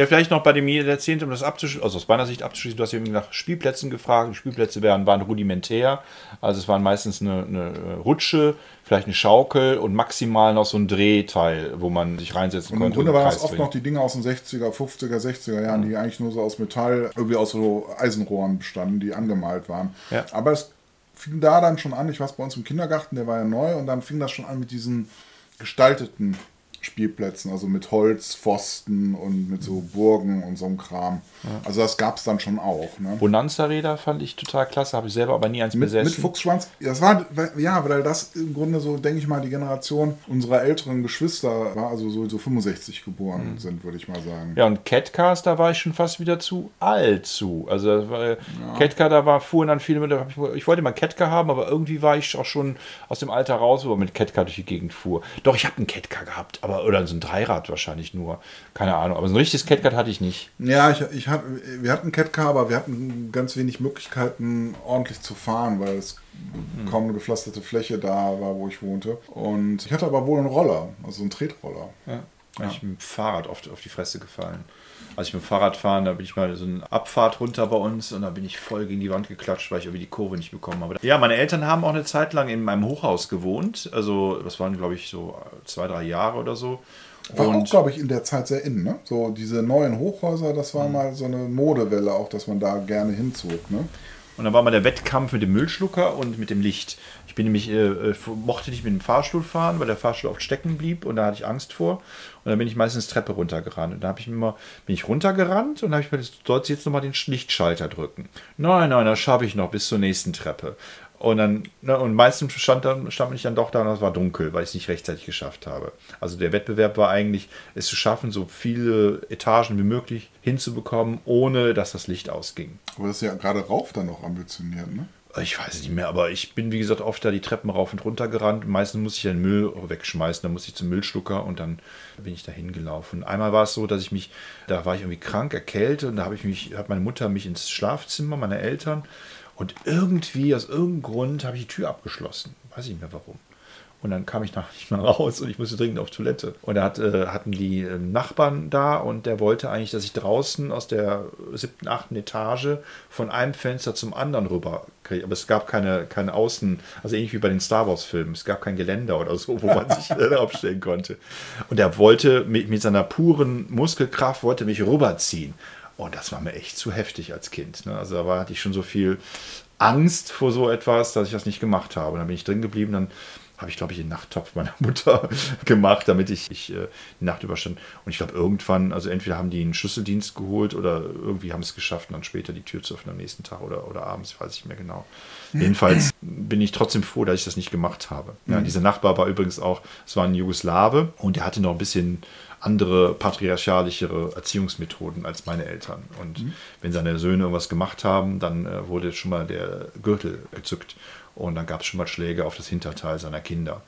ja, vielleicht noch bei dem Jahrzehnt, um das abzuschließen, also aus meiner Sicht abzuschließen, du hast eben nach Spielplätzen gefragt. Die Spielplätze waren, waren rudimentär. Also es waren meistens eine, eine, Rutsche, vielleicht eine Schaukel und maximal noch so ein Drehteil, wo man sich reinsetzen und konnte. Im Grunde waren das oft noch die Dinge aus den 60er, 50er, 60er Jahren, mhm. die eigentlich nur so aus Metall, irgendwie aus so Eisenrohren bestanden, die angemalt waren. Ja. Aber es fing da dann schon an, ich war bei uns im Kindergarten, der war ja neu, und dann fing das schon an mit diesen gestalteten Spielplätzen, also mit Holzpfosten und mit so Burgen und so einem Kram. Ja. Also das gab es dann schon auch. Ne? Bonanza-Räder fand ich total klasse, habe ich selber aber nie eins mit, besessen. Mit Fuchsschwanz, das war, ja, weil das im Grunde so, denke ich mal, die Generation unserer älteren Geschwister war, also so, so 65 geboren mhm. sind, würde ich mal sagen. Ja, und Catcars, da war ich schon fast wieder zu alt zu. Also ja. Catcar, da war, fuhren dann viele mit, ich wollte mal Catcar haben, aber irgendwie war ich auch schon aus dem Alter raus, wo man mit Catcar durch die Gegend fuhr. Doch, ich habe einen Catcar gehabt, aber aber oder so ein Dreirad wahrscheinlich nur. Keine Ahnung. Aber so ein richtiges Catcard hatte ich nicht. Ja, ich, ich hab, wir hatten Catcar, aber wir hatten ganz wenig Möglichkeiten, ordentlich zu fahren, weil es hm. kaum eine gepflasterte Fläche da war, wo ich wohnte. Und ich hatte aber wohl einen Roller, also einen Tretroller. Ja. Ja. Ich bin mit dem Fahrrad oft auf die Fresse gefallen. Als ich mit dem Fahrrad fahren, da bin ich mal so eine Abfahrt runter bei uns und da bin ich voll gegen die Wand geklatscht, weil ich irgendwie die Kurve nicht bekommen habe. Ja, meine Eltern haben auch eine Zeit lang in meinem Hochhaus gewohnt. Also, das waren, glaube ich, so zwei, drei Jahre oder so. War und auch, glaube ich, in der Zeit sehr in, ne? So diese neuen Hochhäuser, das war mhm. mal so eine Modewelle auch, dass man da gerne hinzog, ne? Und dann war mal der Wettkampf mit dem Müllschlucker und mit dem Licht. Ich bin nämlich, äh, äh, mochte nicht mit dem Fahrstuhl fahren, weil der Fahrstuhl oft stecken blieb und da hatte ich Angst vor. Und dann bin ich meistens Treppe runtergerannt. Und da habe ich immer, bin ich runtergerannt und habe ich mir, sollst jetzt nochmal den Lichtschalter drücken. Nein, nein, das schaffe ich noch bis zur nächsten Treppe. Und dann, ne, und meistens stand, dann, stand ich dann doch da und es war dunkel, weil ich es nicht rechtzeitig geschafft habe. Also der Wettbewerb war eigentlich, es zu schaffen, so viele Etagen wie möglich hinzubekommen, ohne dass das Licht ausging. Aber das ist ja gerade rauf dann noch ambitioniert, ne? Ich weiß nicht mehr, aber ich bin, wie gesagt, oft da die Treppen rauf und runter gerannt. Meistens muss ich den Müll wegschmeißen, dann muss ich zum Müllschlucker und dann bin ich da hingelaufen. Einmal war es so, dass ich mich, da war ich irgendwie krank, erkältet und da habe ich mich, hat meine Mutter mich ins Schlafzimmer meiner Eltern und irgendwie, aus irgendeinem Grund, habe ich die Tür abgeschlossen. Weiß ich nicht mehr warum. Und dann kam ich nach nicht mehr raus und ich musste dringend auf Toilette. Und da hat, äh, hatten die äh, Nachbarn da und der wollte eigentlich, dass ich draußen aus der siebten, achten Etage von einem Fenster zum anderen rüber kriege. Aber es gab keine, keine Außen, also ähnlich wie bei den Star Wars-Filmen. Es gab kein Geländer oder so, wo man sich äh, aufstellen konnte. Und er wollte mit, mit seiner puren Muskelkraft, wollte mich rüberziehen. Und das war mir echt zu heftig als Kind. Ne? Also da war, hatte ich schon so viel Angst vor so etwas, dass ich das nicht gemacht habe. Und dann bin ich drin geblieben, dann habe ich, glaube ich, den Nachttopf meiner Mutter gemacht, damit ich, ich äh, die Nacht überstand. Und ich glaube, irgendwann, also entweder haben die einen Schlüsseldienst geholt oder irgendwie haben es geschafft, dann später die Tür zu öffnen am nächsten Tag oder, oder abends, weiß ich nicht mehr genau. Jedenfalls bin ich trotzdem froh, dass ich das nicht gemacht habe. Ja, dieser Nachbar war übrigens auch, es war ein Jugoslawe und der hatte noch ein bisschen andere patriarchalischere Erziehungsmethoden als meine Eltern. Und mhm. wenn seine Söhne irgendwas gemacht haben, dann äh, wurde schon mal der Gürtel gezückt und dann gab es schon mal Schläge auf das Hinterteil seiner Kinder.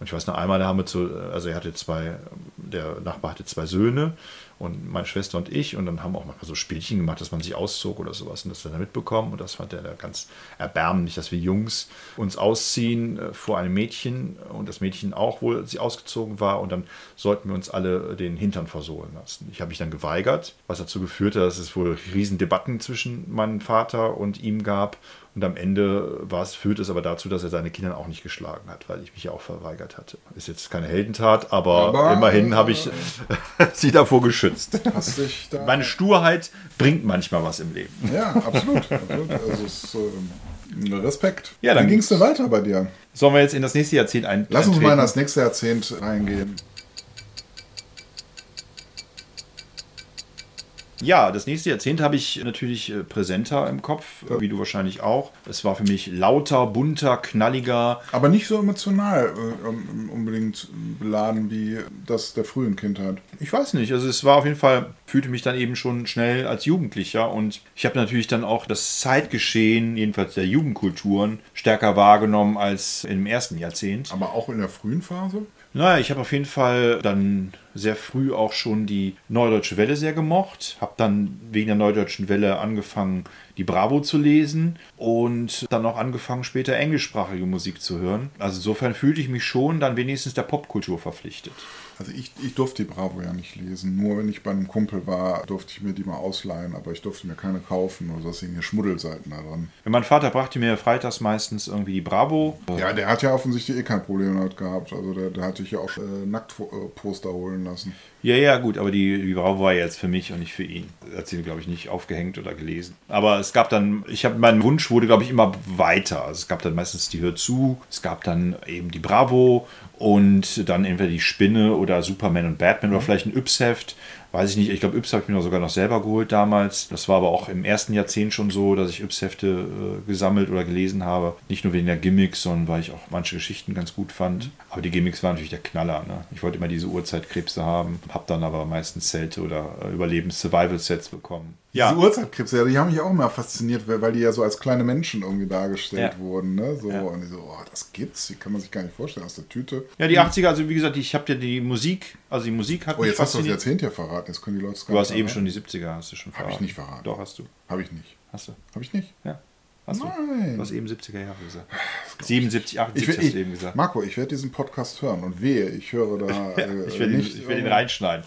Und ich weiß noch einmal, da haben wir zu, also er hatte zwei, der Nachbar hatte zwei Söhne und meine Schwester und ich. Und dann haben wir auch manchmal so Spielchen gemacht, dass man sich auszog oder sowas. Und das dann mitbekommen. Und das fand er ganz erbärmlich, dass wir Jungs uns ausziehen äh, vor einem Mädchen. Und das Mädchen auch wohl sie ausgezogen war. Und dann sollten wir uns alle den Hintern versohlen lassen. Ich habe mich dann geweigert, was dazu geführt hat, dass es wohl Riesendebatten zwischen meinem Vater und ihm gab und am Ende war es, führt es aber dazu, dass er seine Kinder auch nicht geschlagen hat, weil ich mich ja auch verweigert hatte. Ist jetzt keine Heldentat, aber, aber immerhin habe ich sie davor geschützt. Da Meine Sturheit bringt manchmal was im Leben. Ja, absolut. absolut. Also es, äh, Respekt. Ja, dann ging es denn weiter bei dir? Sollen wir jetzt in das nächste Jahrzehnt ein Lass uns mal in das nächste Jahrzehnt reingehen. Ja, das nächste Jahrzehnt habe ich natürlich äh, präsenter im Kopf, äh, wie du wahrscheinlich auch. Es war für mich lauter, bunter, knalliger. Aber nicht so emotional äh, unbedingt beladen wie das der frühen Kindheit. Ich weiß nicht. Also es war auf jeden Fall, fühlte mich dann eben schon schnell als Jugendlicher und ich habe natürlich dann auch das Zeitgeschehen, jedenfalls der Jugendkulturen, stärker wahrgenommen als im ersten Jahrzehnt. Aber auch in der frühen Phase? Naja, ich habe auf jeden Fall dann sehr früh auch schon die Neudeutsche Welle sehr gemocht. Habe dann wegen der Neudeutschen Welle angefangen, die Bravo zu lesen und dann auch angefangen, später englischsprachige Musik zu hören. Also insofern fühlte ich mich schon dann wenigstens der Popkultur verpflichtet. Also ich, ich durfte die Bravo ja nicht lesen. Nur wenn ich bei einem Kumpel war, durfte ich mir die mal ausleihen, aber ich durfte mir keine kaufen oder so hier Schmuddelseiten da dran. Ja, mein Vater brachte mir freitags meistens irgendwie die Bravo. Ja, der hat ja offensichtlich eh kein Problem damit gehabt. Also der, der hatte ich ja auch äh, Nacktposter holen lassen. Ja, ja, gut, aber die, die Bravo war jetzt für mich und nicht für ihn. Er hat sie, glaube ich, nicht aufgehängt oder gelesen. Aber es gab dann, ich habe, mein Wunsch wurde, glaube ich, immer weiter. Also es gab dann meistens die Hör zu, es gab dann eben die Bravo und dann entweder die Spinne oder Superman und Batman mhm. oder vielleicht ein Yps-Heft weiß ich nicht, ich glaube, Yps habe ich mir sogar noch selber geholt damals. Das war aber auch im ersten Jahrzehnt schon so, dass ich Yps-Hefte äh, gesammelt oder gelesen habe. Nicht nur wegen der Gimmicks, sondern weil ich auch manche Geschichten ganz gut fand. Aber die Gimmicks waren natürlich der Knaller. Ne? Ich wollte immer diese Uhrzeitkrebse haben, habe dann aber meistens Zelte oder äh, Überlebens-Survival-Sets bekommen. Ja. Diese Uhrzeitkrebse, ja, die haben mich auch immer fasziniert, weil die ja so als kleine Menschen irgendwie dargestellt ja. wurden. Ne? So, ja. Und ich so, oh, das gibt's, die kann man sich gar nicht vorstellen aus der Tüte. Ja, die 80er, also wie gesagt, ich habe ja die Musik, also die Musik hat Oh, jetzt hast du das Jahrzehnt ja verraten, jetzt können die Leute Du hast eben schon die 70er, hast du schon verraten. Habe ich nicht verraten. Doch, hast du. Habe ich nicht. Hast du. Habe ich nicht? Ja. Hast Nein. Du? du hast eben 70er Jahre gesagt. 77, 78 ich, hast du eben gesagt. Marco, ich werde diesen Podcast hören und wehe, ich höre da. Äh, ich werde ihn, werd ihn reinschneiden.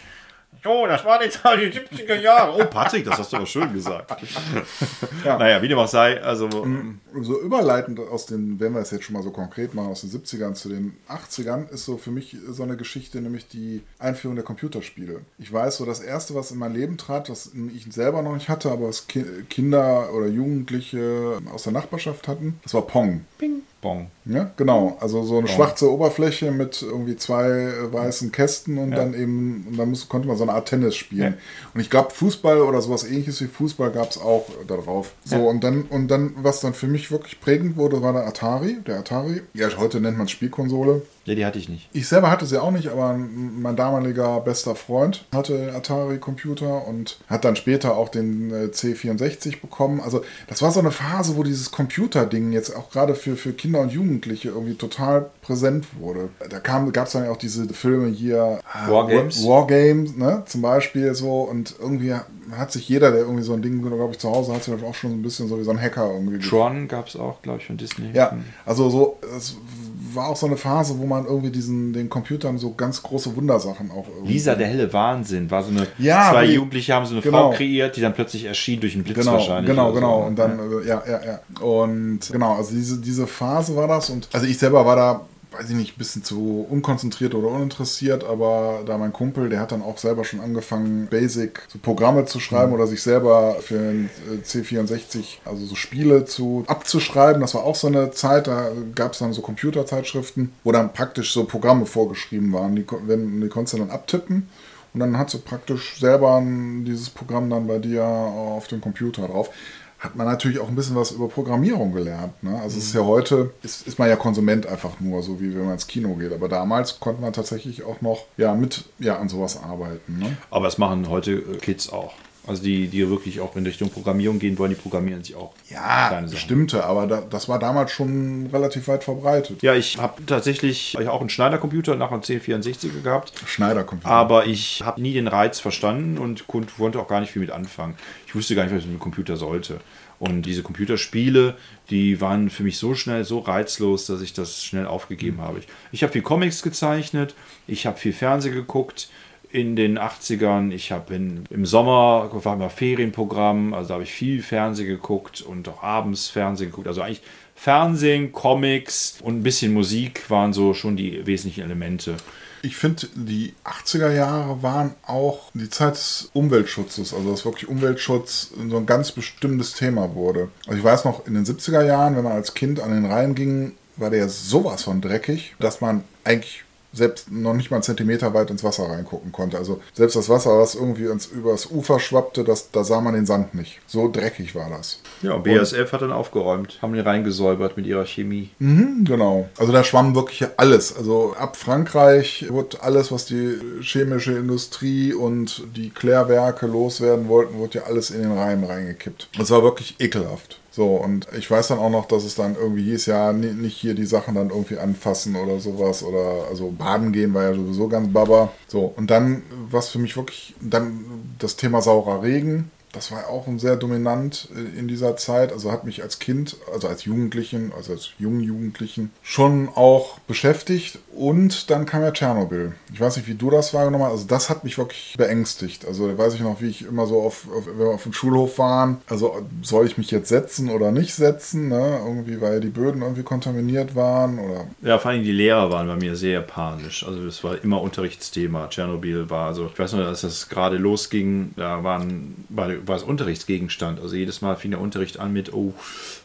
Oh, das waren jetzt die 70er Jahre. Oh, Patrick, das hast du aber schön gesagt. ja. Naja, wie dem auch sei, also. Mm, so überleitend aus den, wenn wir es jetzt schon mal so konkret machen, aus den 70ern zu den 80ern, ist so für mich so eine Geschichte, nämlich die Einführung der Computerspiele. Ich weiß, so das erste, was in mein Leben trat, was ich selber noch nicht hatte, aber was Kinder oder Jugendliche aus der Nachbarschaft hatten, das war Pong. Ping. Pong. Ja, genau. Also so eine Pong. schwarze Oberfläche mit irgendwie zwei äh, weißen Kästen und ja. dann eben, und dann muss, konnte man so eine Art Tennis spielen. Ja. Und ich glaube, Fußball oder sowas ähnliches wie Fußball gab es auch da drauf. So, ja. und dann, und dann, was dann für mich wirklich prägend wurde, war der Atari. Der Atari, ja, heute nennt man es Spielkonsole. Ja, die hatte ich nicht. Ich selber hatte sie auch nicht, aber mein damaliger bester Freund hatte Atari-Computer und hat dann später auch den äh, C64 bekommen. Also das war so eine Phase, wo dieses Computer-Ding jetzt auch gerade für, für Kinder und Jugendliche irgendwie total präsent wurde. Da gab es dann ja auch diese Filme hier äh, Wargames, Wargames ne, zum Beispiel so und irgendwie hat sich jeder, der irgendwie so ein Ding, glaube ich, zu Hause hat, sich auch schon so ein bisschen so wie so ein Hacker irgendwie. Tron gab es auch, glaube ich, von Disney. Ja, also so, es war auch so eine Phase, wo man irgendwie diesen, den Computern so ganz große Wundersachen auch irgendwie. Lisa, der helle Wahnsinn, war so eine, Ja, zwei wie- Jugendliche haben so eine genau. Frau kreiert, die dann plötzlich erschien durch einen Blitz Genau, wahrscheinlich. genau, oder so. genau. Und dann, äh, ja, ja, ja. Und genau, also diese, diese Phase war das. Und also ich selber war da, weiß ich nicht, ein bisschen zu unkonzentriert oder uninteressiert, aber da mein Kumpel, der hat dann auch selber schon angefangen, Basic so Programme zu schreiben oder sich selber für ein äh, C64, also so Spiele zu abzuschreiben. Das war auch so eine Zeit, da gab es dann so Computerzeitschriften, wo dann praktisch so Programme vorgeschrieben waren. Die, wenn, die konntest du dann abtippen. Und dann hast du praktisch selber dieses Programm dann bei dir auf dem Computer drauf. Hat man natürlich auch ein bisschen was über Programmierung gelernt. Ne? Also es ist ja heute, ist, ist man ja Konsument einfach nur, so wie wenn man ins Kino geht. Aber damals konnte man tatsächlich auch noch ja, mit ja, an sowas arbeiten. Ne? Aber das machen heute äh, Kids auch. Also die, die wirklich auch in Richtung Programmierung gehen wollen, die programmieren sich auch. Ja, bestimmte, aber da, das war damals schon relativ weit verbreitet. Ja, ich habe tatsächlich auch einen Schneider-Computer nach einem C64 gehabt. Schneidercomputer. Aber ich habe nie den Reiz verstanden und kon- konnte auch gar nicht viel mit anfangen. Ich wusste gar nicht, was ich mit dem Computer sollte. Und diese Computerspiele, die waren für mich so schnell, so reizlos, dass ich das schnell aufgegeben habe. Ich, ich habe viel Comics gezeichnet, ich habe viel Fernsehen geguckt in den 80ern. Ich habe im Sommer, war immer Ferienprogramm, also da habe ich viel Fernsehen geguckt und auch abends Fernsehen geguckt. Also eigentlich Fernsehen, Comics und ein bisschen Musik waren so schon die wesentlichen Elemente. Ich finde, die 80er Jahre waren auch die Zeit des Umweltschutzes, also dass wirklich Umweltschutz so ein ganz bestimmtes Thema wurde. Also ich weiß noch, in den 70er Jahren, wenn man als Kind an den Rhein ging, war der sowas von dreckig, dass man eigentlich selbst noch nicht mal einen Zentimeter weit ins Wasser reingucken konnte. Also selbst das Wasser, was irgendwie ins, übers Ufer schwappte, das, da sah man den Sand nicht. So dreckig war das. Ja, und BASF hat dann aufgeräumt, haben den reingesäubert mit ihrer Chemie. Mhm, genau. Also da schwamm wirklich alles. Also ab Frankreich wurde alles, was die chemische Industrie und die Klärwerke loswerden wollten, wurde ja alles in den Rhein reingekippt. Das war wirklich ekelhaft. So, und ich weiß dann auch noch, dass es dann irgendwie hieß, ja, ni- nicht hier die Sachen dann irgendwie anfassen oder sowas. Oder also baden gehen war ja sowieso ganz baba. So, und dann, was für mich wirklich, dann das Thema saurer Regen. Das war auch sehr dominant äh, in dieser Zeit. Also hat mich als Kind, also als Jugendlichen, also als jungen Jugendlichen schon auch beschäftigt. Und dann kam ja Tschernobyl. Ich weiß nicht, wie du das wahrgenommen hast. Also das hat mich wirklich beängstigt. Also weiß ich noch, wie ich immer so auf, auf wenn wir auf dem Schulhof waren. Also soll ich mich jetzt setzen oder nicht setzen? Ne? Irgendwie, weil die Böden irgendwie kontaminiert waren oder Ja, vor allem die Lehrer waren bei mir sehr panisch. Also das war immer Unterrichtsthema. Tschernobyl war, also ich weiß noch, als das gerade losging, da waren, war, war es Unterrichtsgegenstand. Also jedes Mal fing der Unterricht an mit, oh,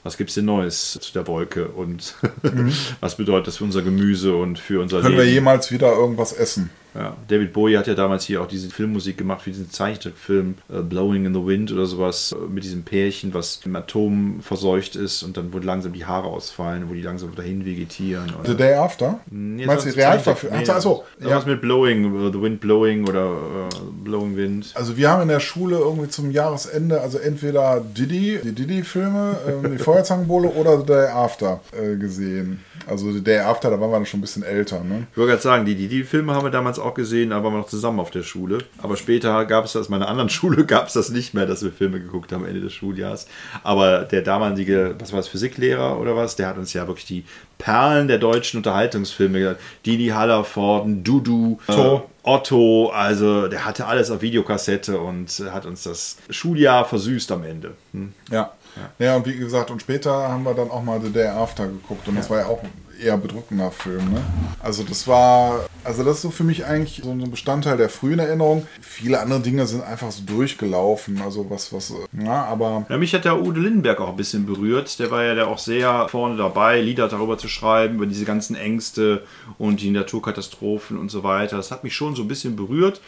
was gibt's denn Neues zu der Wolke und was bedeutet das für unser Gemüse und für unser können wir Leben? jemals wieder irgendwas essen? Ja, David Bowie hat ja damals hier auch diese Filmmusik gemacht für diesen Zeichentrickfilm äh, Blowing in the Wind oder sowas äh, mit diesem Pärchen, was im Atom verseucht ist und dann wo langsam die Haare ausfallen, wo die langsam dahin vegetieren. Oder? The Day After? Nee, Meinst du Realverfilmung? Nee, achso, ja. mit Blowing, äh, The Wind Blowing oder äh, Blowing Wind. Also wir haben in der Schule irgendwie zum Jahresende, also entweder Diddy, die Diddy-Filme, ähm, die Feuerzangenbowle oder The Day After äh, gesehen. Also The Day After, da waren wir dann schon ein bisschen älter, ne? Ich wollte gerade sagen, die, die, die Filme haben wir damals auch gesehen, da waren wir noch zusammen auf der Schule. Aber später gab es das, meiner anderen Schule gab es das nicht mehr, dass wir Filme geguckt haben am Ende des Schuljahres. Aber der damalige, was war das, Physiklehrer oder was, der hat uns ja wirklich die Perlen der deutschen Unterhaltungsfilme gesagt. Didi Hallervorden, Dudu, Otto. Äh, Otto, also der hatte alles auf Videokassette und hat uns das Schuljahr versüßt am Ende. Hm? Ja. Ja. und wie gesagt, und später haben wir dann auch mal The Day After geguckt und das war ja auch ein eher bedrückender Film, ne? Also das war, also das ist so für mich eigentlich so ein Bestandteil der frühen Erinnerung. Viele andere Dinge sind einfach so durchgelaufen, also was, was, ja, aber Ja, mich hat der Ude Lindenberg auch ein bisschen berührt. Der war ja der auch sehr vorne dabei, Lieder darüber zu schreiben, über diese ganzen Ängste und die Naturkatastrophen und so weiter. Das hat mich schon so ein bisschen berührt.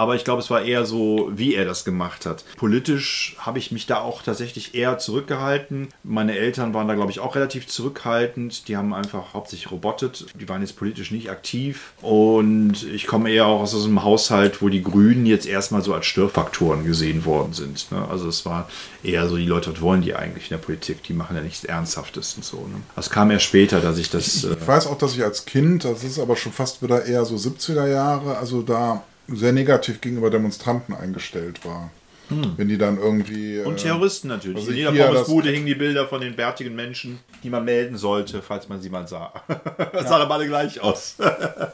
Aber ich glaube, es war eher so, wie er das gemacht hat. Politisch habe ich mich da auch tatsächlich eher zurückgehalten. Meine Eltern waren da, glaube ich, auch relativ zurückhaltend. Die haben einfach hauptsächlich robotet. Die waren jetzt politisch nicht aktiv. Und ich komme eher auch aus so einem Haushalt, wo die Grünen jetzt erstmal so als Störfaktoren gesehen worden sind. Ne? Also es war eher so, die Leute, was wollen die eigentlich in der Politik? Die machen ja nichts Ernsthaftes und so. Ne? Das kam erst später, dass ich das... Äh, ich weiß auch, dass ich als Kind, das ist aber schon fast wieder eher so 70er Jahre, also da sehr negativ gegenüber Demonstranten eingestellt war. Wenn die dann irgendwie. Und äh, Terroristen natürlich. also In jeder Pommesbude hingen die Bilder von den bärtigen Menschen, die man melden sollte, falls man sie mal sah. das sah aber alle gleich aus.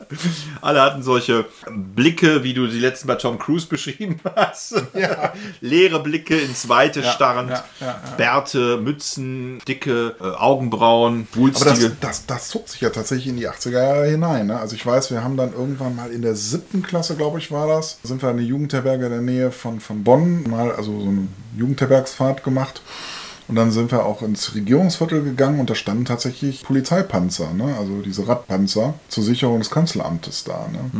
alle hatten solche Blicke, wie du die letzten bei Tom Cruise beschrieben hast. Leere Blicke ins Weite starrend. ja, ja, ja. Bärte, Mützen, dicke äh, Augenbrauen, Aber das, wulstige. das, das zog sich ja tatsächlich in die 80er Jahre hinein. Ne? Also ich weiß, wir haben dann irgendwann mal in der siebten Klasse, glaube ich, war das, sind wir in eine Jugendherberge in der Nähe von, von Bonn, mal also so eine Jugendherbergsfahrt gemacht. Und dann sind wir auch ins Regierungsviertel gegangen und da standen tatsächlich Polizeipanzer, ne? also diese Radpanzer zur Sicherung des Kanzleramtes da. Ne?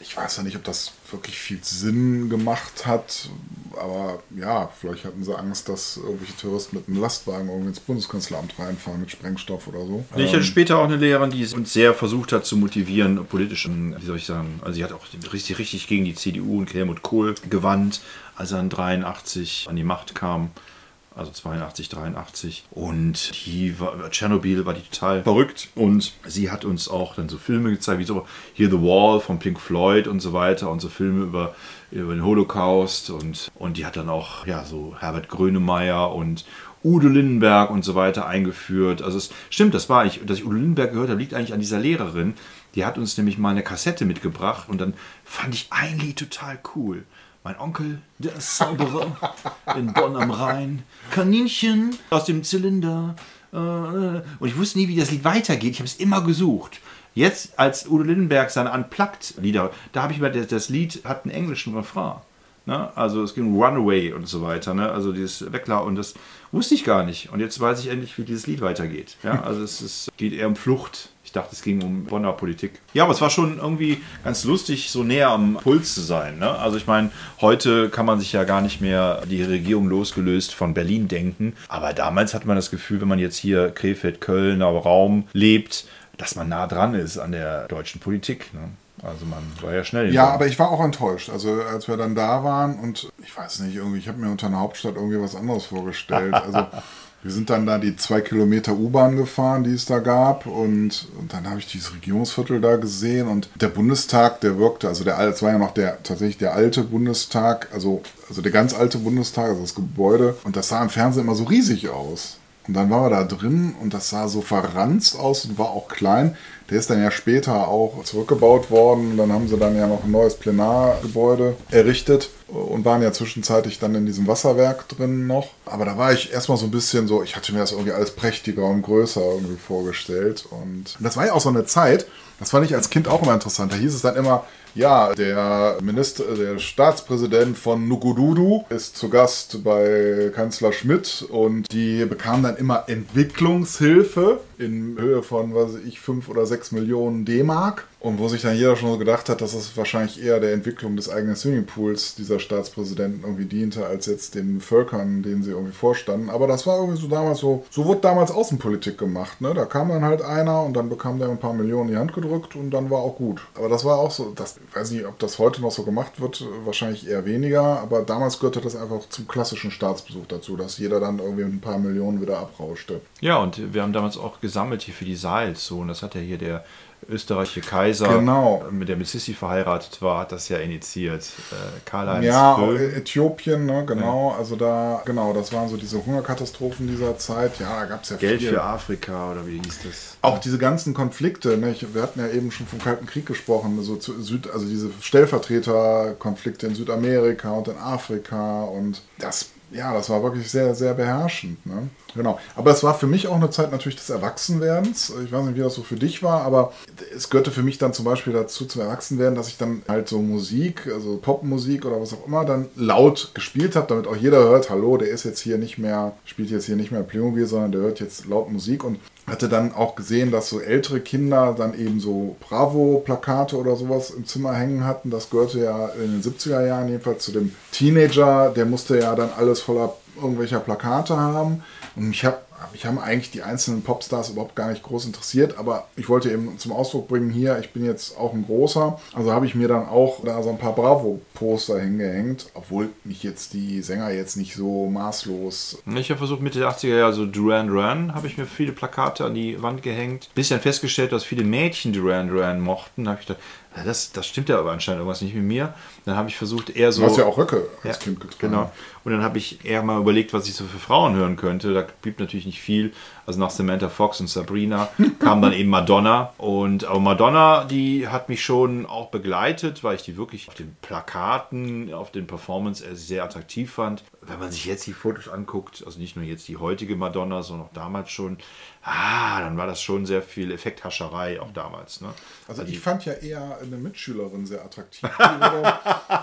Ich weiß ja nicht, ob das wirklich viel Sinn gemacht hat, aber ja, vielleicht hatten sie Angst, dass irgendwelche Touristen mit einem Lastwagen irgendwie ins Bundeskanzleramt reinfahren mit Sprengstoff oder so. Ich hatte später auch eine Lehrerin, die uns sehr versucht hat zu motivieren, politisch, ähm, wie soll ich sagen, also sie hat auch richtig, richtig gegen die CDU und Helmut Kohl gewandt, als er in 83 an die Macht kam. Also 82, 83. Und die war, Tschernobyl war die total verrückt. Und sie hat uns auch dann so Filme gezeigt, wie so Here the Wall von Pink Floyd und so weiter. Und so Filme über, über den Holocaust. Und, und die hat dann auch ja, so Herbert Grönemeyer und Udo Lindenberg und so weiter eingeführt. Also es stimmt, das war ich, dass ich Udo Lindenberg gehört habe, liegt eigentlich an dieser Lehrerin. Die hat uns nämlich mal eine Kassette mitgebracht und dann fand ich ein Lied total cool. Mein Onkel, der Zauberer in Bonn am Rhein. Kaninchen aus dem Zylinder. äh. Und ich wusste nie, wie das Lied weitergeht. Ich habe es immer gesucht. Jetzt, als Udo Lindenberg seine Unplugged-Lieder, da habe ich mal, das, Lied hat einen englischen Refrain. Ne? Also es ging Runaway und so weiter. Ne? Also dieses Weckler und das wusste ich gar nicht. Und jetzt weiß ich endlich, wie dieses Lied weitergeht. Ja? Also es ist, geht eher um Flucht. Ich dachte, es ging um Bonner Politik. Ja, aber es war schon irgendwie ganz lustig, so näher am Puls zu sein. Ne? Also ich meine, heute kann man sich ja gar nicht mehr die Regierung losgelöst von Berlin denken. Aber damals hat man das Gefühl, wenn man jetzt hier Krefeld, Kölner Raum lebt, dass man nah dran ist an der deutschen Politik. Ne? Also man war ja schnell. Ja, aber ich war auch enttäuscht. Also als wir dann da waren und ich weiß nicht, irgendwie, ich habe mir unter einer Hauptstadt irgendwie was anderes vorgestellt. Also wir sind dann da die zwei Kilometer U-Bahn gefahren, die es da gab. Und, und dann habe ich dieses Regierungsviertel da gesehen. Und der Bundestag, der wirkte, also der es war ja noch der tatsächlich der alte Bundestag, also also der ganz alte Bundestag, also das Gebäude. Und das sah im Fernsehen immer so riesig aus. Und dann waren wir da drin und das sah so verranzt aus und war auch klein. Der ist dann ja später auch zurückgebaut worden. Dann haben sie dann ja noch ein neues Plenargebäude errichtet und waren ja zwischenzeitlich dann in diesem Wasserwerk drin noch. Aber da war ich erstmal so ein bisschen so, ich hatte mir das irgendwie alles prächtiger und größer irgendwie vorgestellt. Und das war ja auch so eine Zeit, das fand ich als Kind auch immer interessant. Da hieß es dann immer, ja, der Minister, der Staatspräsident von Nukududu ist zu Gast bei Kanzler Schmidt und die bekamen dann immer Entwicklungshilfe in Höhe von, weiß ich, 5 oder 6 Millionen D-Mark. Und wo sich dann jeder schon so gedacht hat, dass es wahrscheinlich eher der Entwicklung des eigenen Swimmingpools dieser Staatspräsidenten irgendwie diente, als jetzt den Völkern, denen sie irgendwie vorstanden. Aber das war irgendwie so damals so, so wurde damals Außenpolitik gemacht. Ne? Da kam dann halt einer und dann bekam der ein paar Millionen in die Hand gedrückt und dann war auch gut. Aber das war auch so, das, ich weiß nicht, ob das heute noch so gemacht wird, wahrscheinlich eher weniger, aber damals gehörte das einfach zum klassischen Staatsbesuch dazu, dass jeder dann irgendwie mit ein paar Millionen wieder abrauschte. Ja, und wir haben damals auch gesammelt hier für die Salz. So, und das hat ja hier der österreichische Kaiser, Genau. mit der mit Sissi verheiratet war, hat das ja initiiert. Äh, Karl-Heinz Ja, auch Äthiopien, ne, genau. Also da, genau, das waren so diese Hungerkatastrophen dieser Zeit. Ja, da gab es ja Geld viel. für Afrika oder wie hieß das? Auch diese ganzen Konflikte, ne, ich, wir hatten ja eben schon vom Kalten Krieg gesprochen, so zu Süd, also diese Stellvertreterkonflikte in Südamerika und in Afrika und das, ja, das war wirklich sehr, sehr beherrschend. Ne? Genau. Aber es war für mich auch eine Zeit natürlich des Erwachsenwerdens. Ich weiß nicht, wie das so für dich war, aber es gehörte für mich dann zum Beispiel dazu zum Erwachsenwerden, dass ich dann halt so Musik, also Popmusik oder was auch immer, dann laut gespielt habe, damit auch jeder hört, hallo, der ist jetzt hier nicht mehr, spielt jetzt hier nicht mehr Playmobil, sondern der hört jetzt laut Musik und hatte dann auch gesehen, dass so ältere Kinder dann eben so Bravo-Plakate oder sowas im Zimmer hängen hatten. Das gehörte ja in den 70er Jahren jedenfalls zu dem Teenager, der musste ja dann alles voller irgendwelcher Plakate haben. Und mich hab, mich haben eigentlich die einzelnen Popstars überhaupt gar nicht groß interessiert, aber ich wollte eben zum Ausdruck bringen, hier, ich bin jetzt auch ein großer, also habe ich mir dann auch da so ein paar Bravo-Poster hingehängt, obwohl mich jetzt die Sänger jetzt nicht so maßlos Ich habe versucht, Mitte der 80er Jahre, so Duran Duran, habe ich mir viele Plakate an die Wand gehängt. Bis ich dann festgestellt, dass viele Mädchen Duran Duran mochten. Da habe ich gedacht, das, das stimmt ja aber anscheinend irgendwas nicht mit mir. Dann habe ich versucht, eher so. Du hast ja auch Röcke als Ja, Kind getragen. Genau. Und dann habe ich eher mal überlegt, was ich so für Frauen hören könnte. Da blieb natürlich nicht viel. Also nach Samantha Fox und Sabrina kam dann eben Madonna. Und aber Madonna, die hat mich schon auch begleitet, weil ich die wirklich auf den Plakaten, auf den Performance sehr attraktiv fand. Wenn man sich jetzt die Fotos anguckt, also nicht nur jetzt die heutige Madonna, sondern auch damals schon, ah, dann war das schon sehr viel Effekthascherei auch damals. Ne? Also ich fand ja eher eine Mitschülerin sehr attraktiv,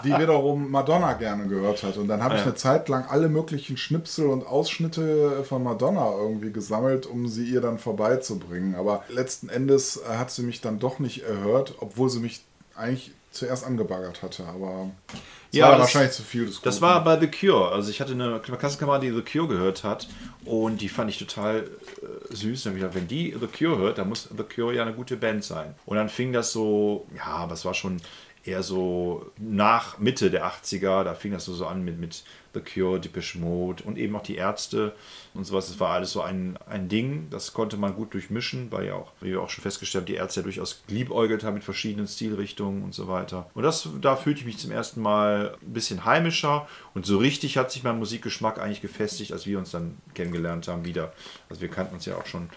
die wiederum, Madonna gerne gehört hat. Und dann habe ich eine Zeit lang alle möglichen Schnipsel und Ausschnitte von Madonna irgendwie gesammelt, um sie ihr dann vorbeizubringen. Aber letzten Endes äh, hat sie mich dann doch nicht erhört, obwohl sie mich eigentlich zuerst angebaggert hatte. Aber Ja, war das- wahrscheinlich zu viel Das Guten. war bei The Cure. Also ich hatte eine Klassenkameradin, die The Cure gehört hat und die fand ich total äh, süß. Und ich dachte, wenn die The Cure hört, dann muss The Cure ja eine gute Band sein. Und dann fing das so, ja, aber es war schon eher so nach Mitte der 80er, da fing das so, an mit, mit The Cure, Depeche Mode und eben auch die Ärzte und sowas. Das war alles so ein, ein Ding, das konnte man gut durchmischen, weil ja auch, wie wir auch schon festgestellt haben, die Ärzte ja durchaus geliebäugelt haben mit verschiedenen Stilrichtungen und so weiter. Und das, da fühlte ich mich zum ersten Mal ein bisschen heimischer und so richtig hat sich mein Musikgeschmack eigentlich gefestigt, als wir uns dann kennengelernt haben wieder. Also wir kannten uns ja auch schon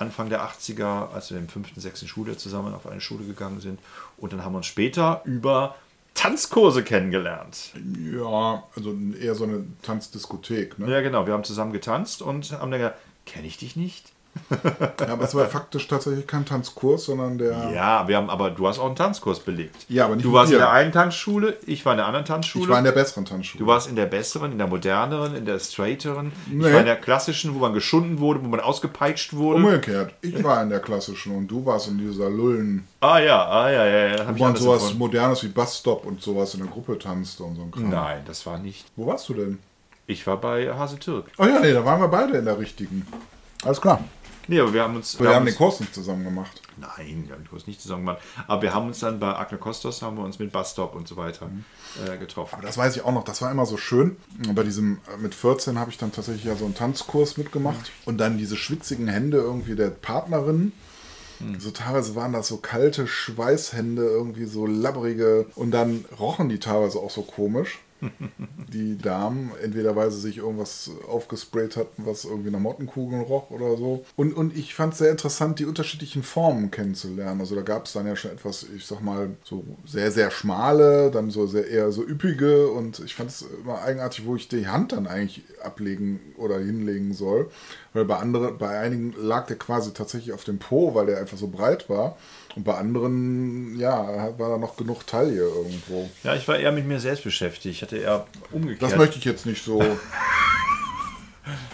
Anfang der 80er, als wir im fünften, sechsten Schuljahr zusammen auf eine Schule gegangen sind. Und dann haben wir uns später über Tanzkurse kennengelernt. Ja, also eher so eine Tanzdiskothek. Ne? Ja, genau. Wir haben zusammen getanzt und haben dann gesagt, kenne ich dich nicht? Ja, aber es war faktisch tatsächlich kein Tanzkurs, sondern der. Ja, wir haben, aber du hast auch einen Tanzkurs belegt. Ja, aber nicht Du warst dir. in der einen Tanzschule, ich war in der anderen Tanzschule. Ich war in der besseren Tanzschule. du warst in der besseren, in der moderneren, in der straighteren. Ich Nee. war in der klassischen, wo man geschunden wurde, wo man ausgepeitscht wurde. Umgekehrt. Ich war in der klassischen und du warst in dieser Lullen, Ah ja, ah ja, ja, ja. Hab wo ich man sowas empfunden. Modernes wie Busstop und sowas in der Gruppe tanzte und so ein Kram. Nein, das war nicht. Wo warst du denn? Ich war bei Hase Türk. Oh ja, nee, da waren wir beide in der richtigen. Alles klar. Nee, aber wir haben uns. Wir haben den uns, Kurs nicht zusammen gemacht. Nein, wir haben den Kurs nicht zusammen gemacht. Aber wir haben uns dann bei Agne Kostos, haben wir uns mit Bustop und so weiter äh, getroffen. Aber das weiß ich auch noch, das war immer so schön. Bei diesem, äh, mit 14 habe ich dann tatsächlich ja so einen Tanzkurs mitgemacht. Und dann diese schwitzigen Hände irgendwie der Partnerin. So teilweise waren das so kalte Schweißhände, irgendwie so labbrige. Und dann rochen die teilweise auch so komisch. Die Damen, entweder weil sie sich irgendwas aufgesprayt hatten, was irgendwie nach Mottenkugeln roch oder so. Und, und ich fand es sehr interessant, die unterschiedlichen Formen kennenzulernen. Also da gab es dann ja schon etwas, ich sag mal, so sehr, sehr schmale, dann so sehr eher so üppige. Und ich fand es immer eigenartig, wo ich die Hand dann eigentlich ablegen oder hinlegen soll. Weil bei anderen, bei einigen lag der quasi tatsächlich auf dem Po, weil der einfach so breit war. Und bei anderen, ja, war da noch genug Taille irgendwo. Ja, ich war eher mit mir selbst beschäftigt. Ich hatte eher umgekehrt. Das möchte ich jetzt nicht so.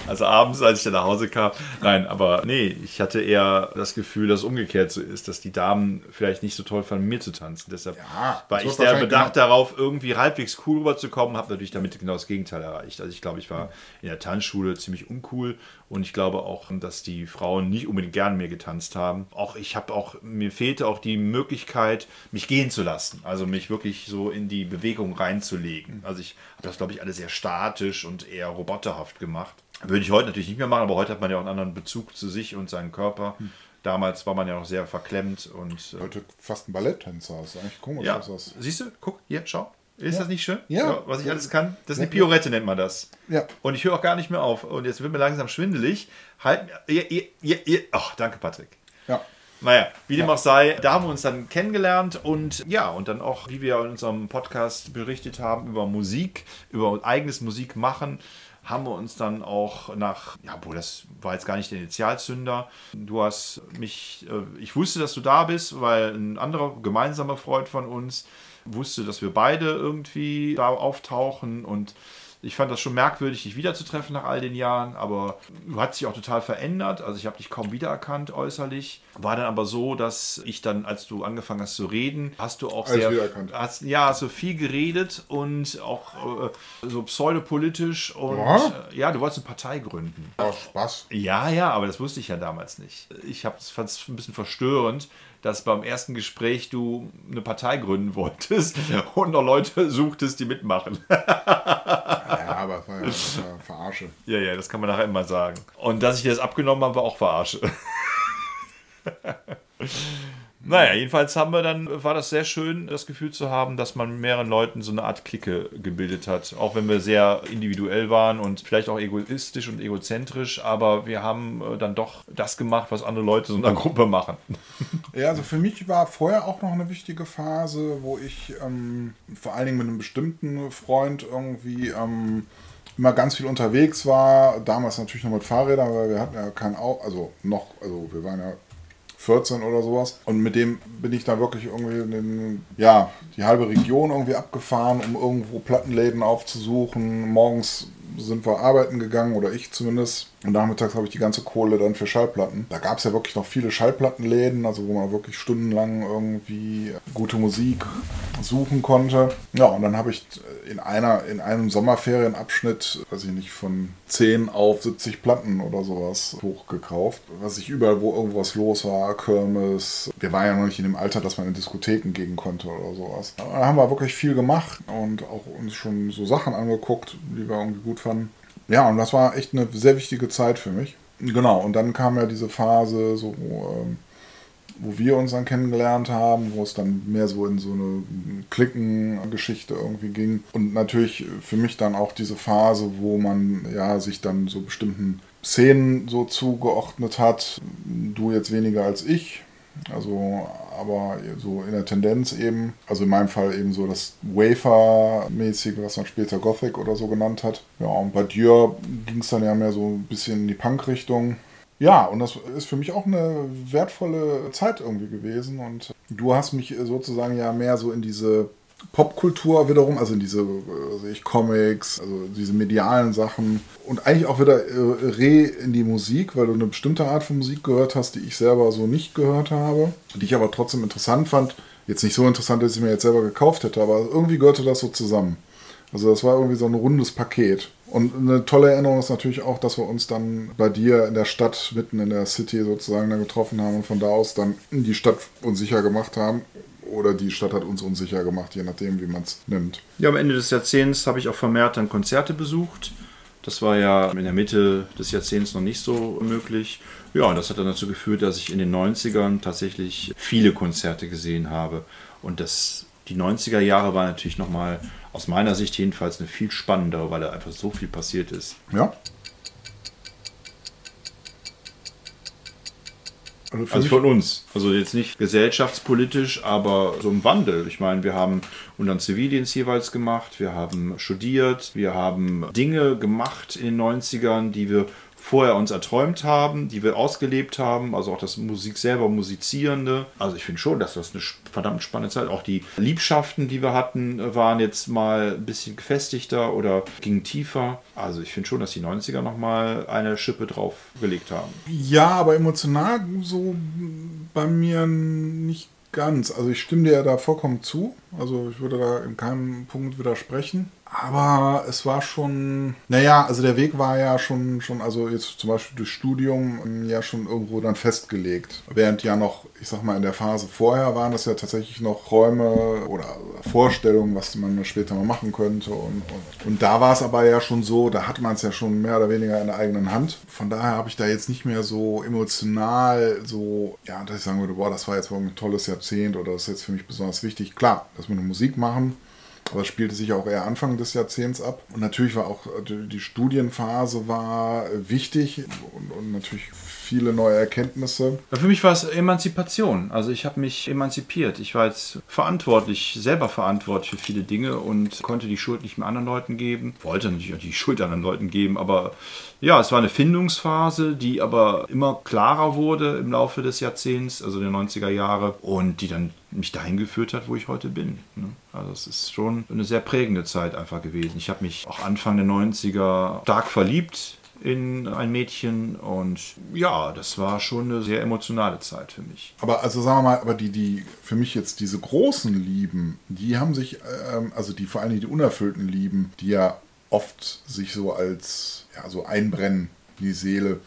Also abends, als ich dann nach Hause kam. Nein, aber nee, ich hatte eher das Gefühl, dass es umgekehrt so ist, dass die Damen vielleicht nicht so toll fanden, mir zu tanzen. Deshalb Ja, war ich sehr wahrscheinlich bedacht genau- darauf, irgendwie halbwegs cool rüberzukommen, habe natürlich damit genau das Gegenteil erreicht. Also ich glaube, ich war in der Tanzschule ziemlich uncool und ich glaube auch, dass die Frauen nicht unbedingt gern mehr getanzt haben. Auch ich habe auch, mir fehlte auch die Möglichkeit, mich gehen zu lassen. Also mich wirklich so in die Bewegung reinzulegen. Also ich habe das, glaube ich, alles sehr statisch und eher roboterhaft gemacht. Würde ich heute natürlich nicht mehr machen, aber heute hat man ja auch einen anderen Bezug zu sich und seinen Körper. Damals war man ja noch sehr verklemmt und äh, Heute fast ein Balletttänzer. Ist eigentlich komisch. ja, siehst du, guck, hier, schau. Ist das nicht schön? Ja. Was ich alles kann. Das ist eine Piorette, nennt man das. Ja. Und ich höre auch gar nicht mehr auf. Und jetzt wird mir langsam schwindelig. Halt, ihr, ihr, ihr. Ach, danke, Patrick. ja. Naja, wie dem auch sei, da haben wir uns dann kennengelernt und ja, und dann auch, wie wir in unserem Podcast berichtet haben, über Musik, über eigenes Musik machen, haben wir uns dann auch nach, ja, boah, das war jetzt gar nicht der Initialzünder. Du hast mich, äh, ich wusste, dass du da bist, weil ein anderer gemeinsamer Freund von uns wusste, dass wir beide irgendwie da auftauchen und ich fand das schon merkwürdig, dich wiederzutreffen nach all den Jahren, aber du hast dich auch total verändert. Also ich habe dich kaum wiedererkannt äußerlich. War dann aber so, dass ich dann, als du angefangen hast zu reden, hast du auch Alles sehr, wiedererkannt. hast, ja, hast so viel geredet und auch äh, so pseudopolitisch und Ja? äh, ja, du wolltest eine Partei gründen. Ja, Spaß. Ja, ja, aber das wusste ich ja damals nicht. Ich fand es ein bisschen verstörend, dass beim ersten Gespräch du eine Partei gründen wolltest und noch Leute suchtest, die mitmachen. Ja, aber das war ja, das war Verarsche. Ja, ja, das kann man nachher immer sagen. Und dass ich dir das abgenommen habe, war auch Verarsche. Naja, jedenfalls haben wir dann, war das sehr schön, das Gefühl zu haben, dass man mit mehreren Leuten so eine Art Clique gebildet hat. Auch wenn wir sehr individuell waren und vielleicht auch egoistisch und egozentrisch, aber wir haben äh, dann doch das gemacht, was andere Leute so in einer Gruppe machen. Ja, also für mich war vorher auch noch eine wichtige Phase, wo ich ähm, vor allen Dingen mit einem bestimmten Freund irgendwie ähm, immer ganz viel unterwegs war. Damals natürlich noch mit Fahrrädern, weil wir hatten ja kein Auto, also noch, also wir waren ja 14 oder sowas. Und mit dem bin ich da wirklich irgendwie in den, ja, die halbe Region irgendwie abgefahren, um irgendwo Plattenläden aufzusuchen. Morgens sind wir arbeiten gegangen, oder ich zumindest. Und nachmittags habe ich die ganze Kohle dann für Schallplatten. Da gab es ja wirklich noch viele Schallplattenläden, also wo man wirklich stundenlang irgendwie gute Musik suchen konnte. Ja, und dann habe ich in einer, in einem Sommerferienabschnitt, weiß ich nicht, von 10 auf 70 Platten oder sowas hochgekauft. Was ich überall, wo irgendwas los war, Kirmes. Wir waren ja noch nicht in dem Alter, dass man in Diskotheken gehen konnte oder sowas. Da haben wir wirklich viel gemacht und auch uns schon so Sachen angeguckt, die wir irgendwie gut fanden. Ja, und das war echt eine sehr wichtige Zeit für mich. Genau, und dann kam ja diese Phase, so, ähm, wo wir uns dann kennengelernt haben, wo es dann mehr so in so eine Klickengeschichte irgendwie ging. Und natürlich für mich dann auch diese Phase, wo man ja sich dann so bestimmten Szenen so zugeordnet hat. Du jetzt weniger als ich. Also, aber so in der Tendenz eben, also in meinem Fall eben so das Wafer-mäßige, was man später Gothic oder so genannt hat. Ja, und bei dir ging es dann ja mehr so ein bisschen in die Punk-Richtung. Ja, und das ist für mich auch eine wertvolle Zeit irgendwie gewesen. Und du hast mich sozusagen ja mehr so in diese Popkultur wiederum, also in diese also ich Comics, also diese medialen Sachen und eigentlich auch wieder äh, re in die Musik, weil du eine bestimmte Art von Musik gehört hast, die ich selber so nicht gehört habe, die ich aber trotzdem interessant fand. Jetzt nicht so interessant, dass ich mir jetzt selber gekauft hätte, aber irgendwie gehörte das so zusammen. Also das war irgendwie so ein rundes Paket. Und eine tolle Erinnerung ist natürlich auch, dass wir uns dann bei dir in der Stadt, mitten in der City sozusagen, dann getroffen haben und von da aus dann die Stadt unsicher gemacht haben. Oder die Stadt hat uns unsicher gemacht, je nachdem, wie man es nimmt. Ja, am Ende des Jahrzehnts habe ich auch vermehrt dann Konzerte besucht. Das war ja in der Mitte des Jahrzehnts noch nicht so möglich. Ja, und das hat dann dazu geführt, dass ich in den 90ern tatsächlich viele Konzerte gesehen habe. Und das, die 90er Jahre waren natürlich nochmal aus meiner Sicht jedenfalls eine viel spannendere, weil da einfach so viel passiert ist. Ja. Also, also von uns. Also jetzt nicht gesellschaftspolitisch, aber so im Wandel. Ich meine, wir haben unseren Zivildienst jeweils gemacht, wir haben studiert, wir haben Dinge gemacht in den 90ern, die wir vorher uns erträumt haben, die wir ausgelebt haben, also auch das Musik selber, Musizierende. Also ich finde schon, dass das eine verdammt spannende Zeit. Auch die Liebschaften, die wir hatten, waren jetzt mal ein bisschen gefestigter oder gingen tiefer. Also ich finde schon, dass die 90er nochmal eine Schippe draufgelegt haben. Ja, aber emotional so bei mir nicht ganz. Also ich stimme dir ja da vollkommen zu. Also ich würde da in keinem Punkt widersprechen. Aber es war schon, naja, also der Weg war ja schon, schon, also jetzt zum Beispiel durch Studium ähm, ja schon irgendwo dann festgelegt. Während ja noch, ich sag mal, in der Phase vorher waren das ja tatsächlich noch Räume oder Vorstellungen, was man später mal machen könnte. Und, und, und da war es aber ja schon so, da hat man es ja schon mehr oder weniger in der eigenen Hand. Von daher habe ich da jetzt nicht mehr so emotional so, ja, dass ich sagen würde, boah, das war jetzt ein tolles Jahrzehnt oder das ist jetzt für mich besonders wichtig. Klar, dass wir eine Musik machen aber es spielte sich auch eher Anfang des Jahrzehnts ab. Und natürlich war auch äh, die Studienphase war äh, wichtig und, und natürlich viele neue Erkenntnisse. Für mich war es Emanzipation. Also ich habe mich emanzipiert. Ich war jetzt verantwortlich, selber verantwortlich für viele Dinge und konnte die Schuld nicht mehr anderen Leuten geben. Wollte natürlich auch die Schuld anderen Leuten geben, aber ja, es war eine Findungsphase, die aber immer klarer wurde im Laufe des Jahrzehnts, also der 90er Jahre, und die dann mich dahin geführt hat, wo ich heute bin. Ne? Also es ist schon eine sehr prägende Zeit einfach gewesen. Ich habe mich auch Anfang der 90er stark verliebt in ein Mädchen und ja, das war schon eine sehr emotionale Zeit für mich. Aber also sagen wir mal, aber die, die für mich jetzt diese großen Lieben, die haben sich, ähm, also die vor allem die unerfüllten Lieben, die ja oft sich so als ja, so einbrennen in die Seele,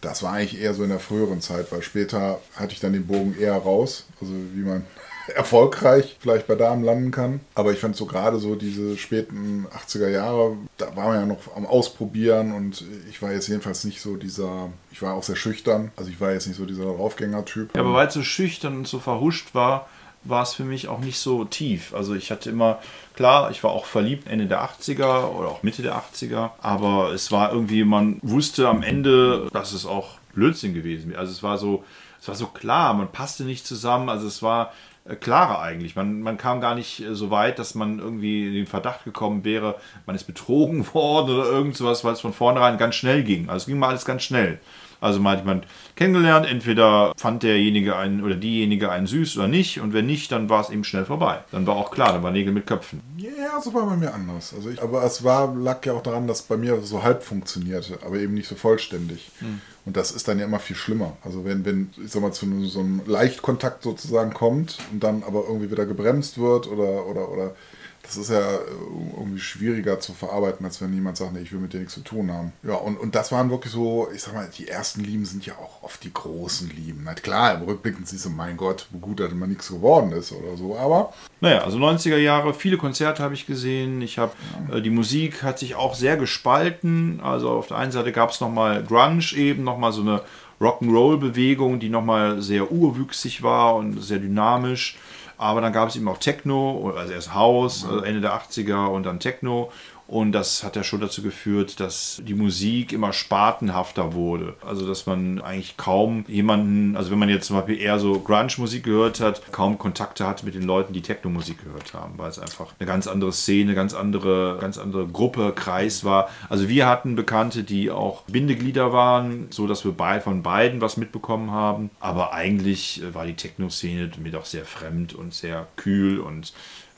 das war eigentlich eher so in der früheren Zeit, weil später hatte ich dann den Bogen eher raus, also wie man erfolgreich vielleicht bei Damen landen kann. Aber ich fand so gerade so diese späten 80er Jahre, da waren wir ja noch am Ausprobieren und ich war jetzt jedenfalls nicht so dieser, ich war auch sehr schüchtern, also ich war jetzt nicht so dieser Draufgänger-Typ. Ja, aber weil es so schüchtern und so verhuscht war, war es für mich auch nicht so tief. Also ich hatte immer, klar, ich war auch verliebt Ende der 80er oder auch Mitte der 80er, aber es war irgendwie, man wusste am Ende, dass es auch Blödsinn gewesen. Also es war so, es war so klar, man passte nicht zusammen. Also es war klarer eigentlich. Man, man kam gar nicht äh, so weit, dass man irgendwie in den Verdacht gekommen wäre, man ist betrogen worden oder irgend sowas, weil es von vornherein ganz schnell ging. Also es ging mal alles ganz schnell. Also mal hat jemand kennengelernt, entweder fand derjenige einen oder diejenige einen süß oder nicht und wenn nicht, dann war es eben schnell vorbei. Dann war auch klar, dann war Nägel mit Köpfen. Ja, so war bei mir anders. Also ich, aber es war, lag ja auch daran, dass bei mir so halb funktionierte, aber eben nicht so vollständig. Hm. Und das ist dann ja immer viel schlimmer. Also wenn, wenn ich sag mal, zu so einem Leichtkontakt sozusagen kommt und dann aber irgendwie wieder gebremst wird oder, oder, oder das ist ja äh, irgendwie schwieriger zu verarbeiten, als wenn jemand sagt, nee, ich will mit dir nichts zu tun haben. Ja, und, und das waren wirklich so, ich sag mal, die ersten Lieben sind ja auch oft die großen Lieben. Na klar, im Rückblick siehst du, mein Gott, wo gut, dass immer nichts geworden ist oder so, aber. Naja, also 90er Jahre, viele Konzerte habe ich gesehen. Ich habe, ja. äh, die Musik hat sich auch sehr gespalten. Also auf der einen Seite gab es nochmal Grunge eben, nochmal so eine Rock'n'Roll-Bewegung, die nochmal sehr urwüchsig war und sehr dynamisch. Aber dann gab es eben auch Techno, also erst House, also Ende der 80er und dann Techno. Und das hat ja schon dazu geführt, dass die Musik immer spartenhafter wurde. Also dass man eigentlich kaum jemanden, also wenn man jetzt zum Beispiel eher so Grunge-Musik gehört hat, kaum Kontakte hatte mit den Leuten, die Techno-Musik gehört haben, weil es einfach eine ganz andere Szene, ganz andere, ganz andere Gruppe, Kreis war. Also wir hatten Bekannte, die auch Bindeglieder waren, so dass wir bei, von beiden was mitbekommen haben. Aber eigentlich war die Techno-Szene mir doch sehr fremd und sehr kühl und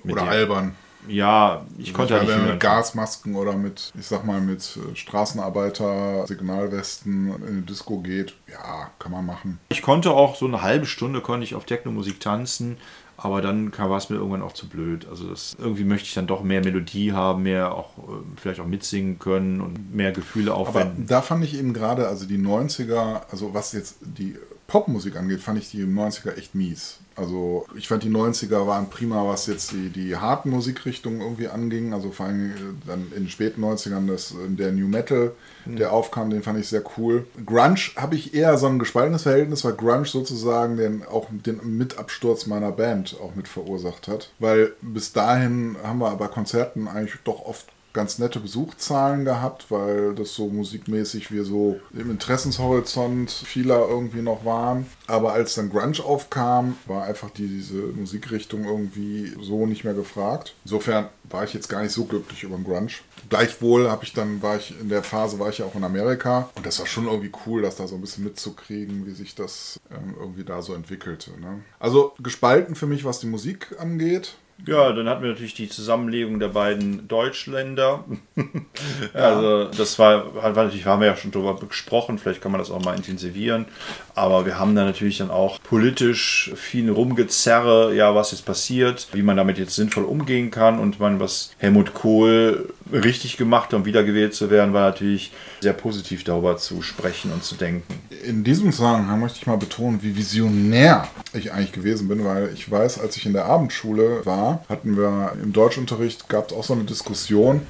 oder albern ja, ich also konnte ich halt nicht mit Gasmasken oder mit, ich sag mal, mit äh, Straßenarbeiter, Signalwesten in eine Disco geht, ja, kann man machen. Ich konnte auch so eine halbe Stunde konnte ich auf Techno-Musik tanzen, aber dann war es mir irgendwann auch zu blöd. Also das, irgendwie möchte ich dann doch mehr Melodie haben, mehr auch äh, vielleicht auch mitsingen können und mehr Gefühle aufwenden. Aber da fand ich eben gerade, also die 90er, also was jetzt die Popmusik angeht, fand ich die 90er echt mies. Also ich fand die 90er waren prima, was jetzt die, die harten Musikrichtungen irgendwie anging. Also vor allem äh, dann in den späten 90ern das, äh, der New Metal, mhm. der aufkam, den fand ich sehr cool. Grunge habe ich eher so ein gespaltenes Verhältnis, weil Grunge sozusagen den, auch den Mitabsturz meiner Band auch mit verursacht hat. Weil bis dahin haben wir bei Konzerten eigentlich doch oft ganz nette Besuchszahlen gehabt, weil das so musikmäßig wir so im Interessenshorizont vieler irgendwie noch waren. Aber als dann Grunge aufkam, war einfach die, diese Musikrichtung irgendwie so nicht mehr gefragt. Insofern war ich jetzt gar nicht so glücklich über den Grunge. Gleichwohl habe ich dann, war ich in der Phase, war ich ja auch in Amerika und das war schon irgendwie cool, das da so ein bisschen mitzukriegen, wie sich das ähm, irgendwie da so entwickelte. Ne? Also gespalten für mich, was die Musik angeht. Ja, dann hatten wir natürlich die Zusammenlegung der beiden Deutschländer. also das war, war natürlich, haben wir ja schon darüber gesprochen, vielleicht kann man das auch mal intensivieren. Aber wir haben da natürlich dann auch politisch viel Rumgezerre, ja, was jetzt passiert, wie man damit jetzt sinnvoll umgehen kann und man, was Helmut Kohl richtig gemacht hat, um wiedergewählt zu werden, war natürlich sehr positiv darüber zu sprechen und zu denken. In diesem Zusammenhang möchte ich mal betonen, wie visionär ich eigentlich gewesen bin, weil ich weiß, als ich in der Abendschule war, hatten wir im Deutschunterricht, gab es auch so eine Diskussion,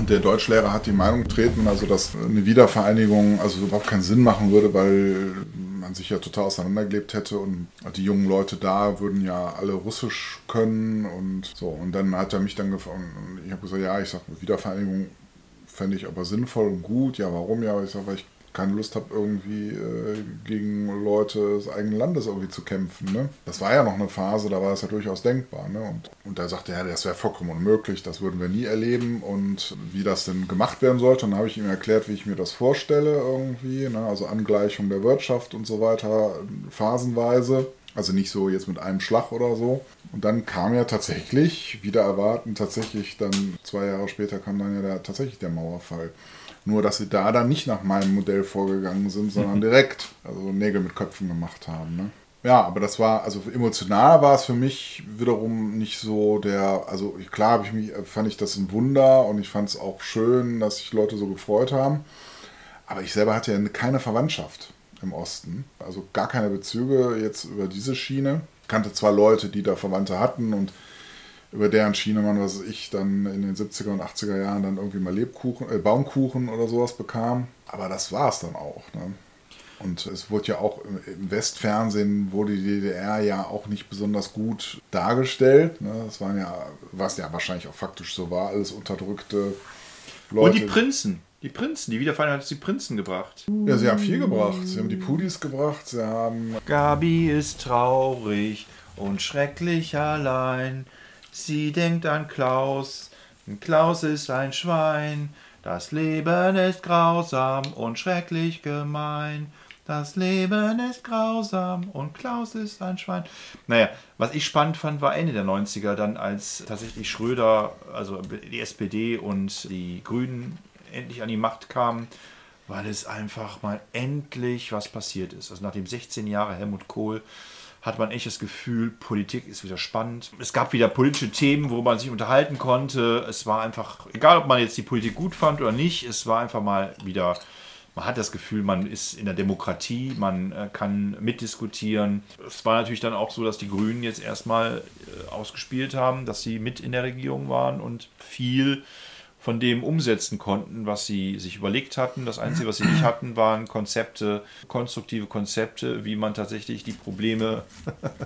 und der Deutschlehrer hat die Meinung getreten, also dass eine Wiedervereinigung also überhaupt keinen Sinn machen würde, weil man sich ja total auseinandergelebt hätte und die jungen Leute da würden ja alle Russisch können und so. Und dann hat er mich dann gefragt, ich habe gesagt, ja, ich sage, Wiedervereinigung fände ich aber sinnvoll und gut. Ja, warum? Ja, ich sage, weil ich keine Lust habe, irgendwie äh, gegen Leute des eigenen Landes irgendwie zu kämpfen. Ne? Das war ja noch eine Phase, da war das ja durchaus denkbar. Ne? Und, und da sagte er, das wäre vollkommen unmöglich, das würden wir nie erleben und wie das denn gemacht werden sollte. Und dann habe ich ihm erklärt, wie ich mir das vorstelle irgendwie, ne? also Angleichung der Wirtschaft und so weiter, phasenweise. Also nicht so jetzt mit einem Schlag oder so. Und dann kam ja tatsächlich, wieder erwarten, tatsächlich dann zwei Jahre später kam dann ja der, tatsächlich der Mauerfall. Nur, dass sie da dann nicht nach meinem Modell vorgegangen sind, sondern mhm. direkt also Nägel mit Köpfen gemacht haben. Ne? Ja, aber das war, also emotional war es für mich wiederum nicht so der, also klar habe ich mich, fand ich das ein Wunder und ich fand es auch schön, dass sich Leute so gefreut haben. Aber ich selber hatte ja keine Verwandtschaft im Osten. Also gar keine Bezüge jetzt über diese Schiene. kannte zwar Leute, die da Verwandte hatten und über deren Schienemann, was ich dann in den 70er und 80er Jahren dann irgendwie mal Lebkuchen, äh, Baumkuchen oder sowas bekam. Aber das war es dann auch. Ne? Und es wurde ja auch im Westfernsehen wurde die DDR ja auch nicht besonders gut dargestellt. Ne? Das waren ja, was ja wahrscheinlich auch faktisch so war, alles unterdrückte Leute. Und die Prinzen. Die Prinzen, die Wiedervereinigung hat die Prinzen gebracht. Ja, sie haben viel gebracht. Sie haben die Pudis gebracht, sie haben. Gabi ist traurig und schrecklich allein. Sie denkt an Klaus. Klaus ist ein Schwein. Das Leben ist grausam und schrecklich gemein. Das Leben ist grausam und Klaus ist ein Schwein. Naja, was ich spannend fand, war Ende der 90er, dann als tatsächlich Schröder, also die SPD und die Grünen endlich an die Macht kamen, weil es einfach mal endlich was passiert ist. Also nach dem 16 Jahre Helmut Kohl hat man echt das Gefühl, Politik ist wieder spannend. Es gab wieder politische Themen, wo man sich unterhalten konnte. Es war einfach, egal ob man jetzt die Politik gut fand oder nicht, es war einfach mal wieder man hat das Gefühl, man ist in der Demokratie, man äh, kann mitdiskutieren. Es war natürlich dann auch so, dass die Grünen jetzt erstmal äh, ausgespielt haben, dass sie mit in der Regierung waren und viel von dem umsetzen konnten, was sie sich überlegt hatten. Das Einzige, was sie nicht hatten, waren Konzepte, konstruktive Konzepte, wie man tatsächlich die Probleme,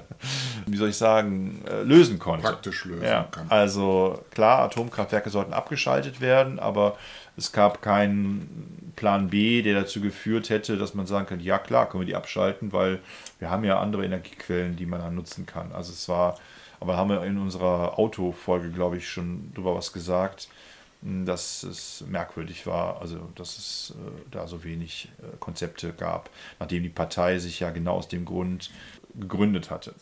wie soll ich sagen, äh, lösen konnte. Praktisch lösen ja. kann. Also klar, Atomkraftwerke sollten abgeschaltet werden, aber es gab keinen Plan B, der dazu geführt hätte, dass man sagen könnte, ja klar, können wir die abschalten, weil wir haben ja andere Energiequellen, die man dann nutzen kann. Also es war, aber haben wir in unserer Autofolge, glaube ich, schon drüber was gesagt dass es merkwürdig war, also dass es äh, da so wenig äh, Konzepte gab, nachdem die Partei sich ja genau aus dem Grund gegründet hatte.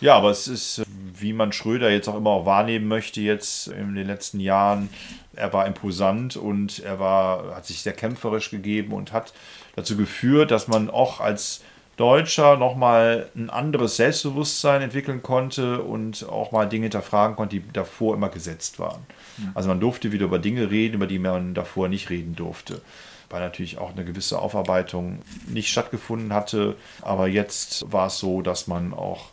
Ja, aber es ist, wie man Schröder jetzt auch immer auch wahrnehmen möchte, jetzt in den letzten Jahren, er war imposant und er war, hat sich sehr kämpferisch gegeben und hat dazu geführt, dass man auch als Deutscher nochmal ein anderes Selbstbewusstsein entwickeln konnte und auch mal Dinge hinterfragen konnte, die davor immer gesetzt waren. Mhm. Also man durfte wieder über Dinge reden, über die man davor nicht reden durfte. Weil natürlich auch eine gewisse Aufarbeitung nicht stattgefunden hatte. Aber jetzt war es so, dass man auch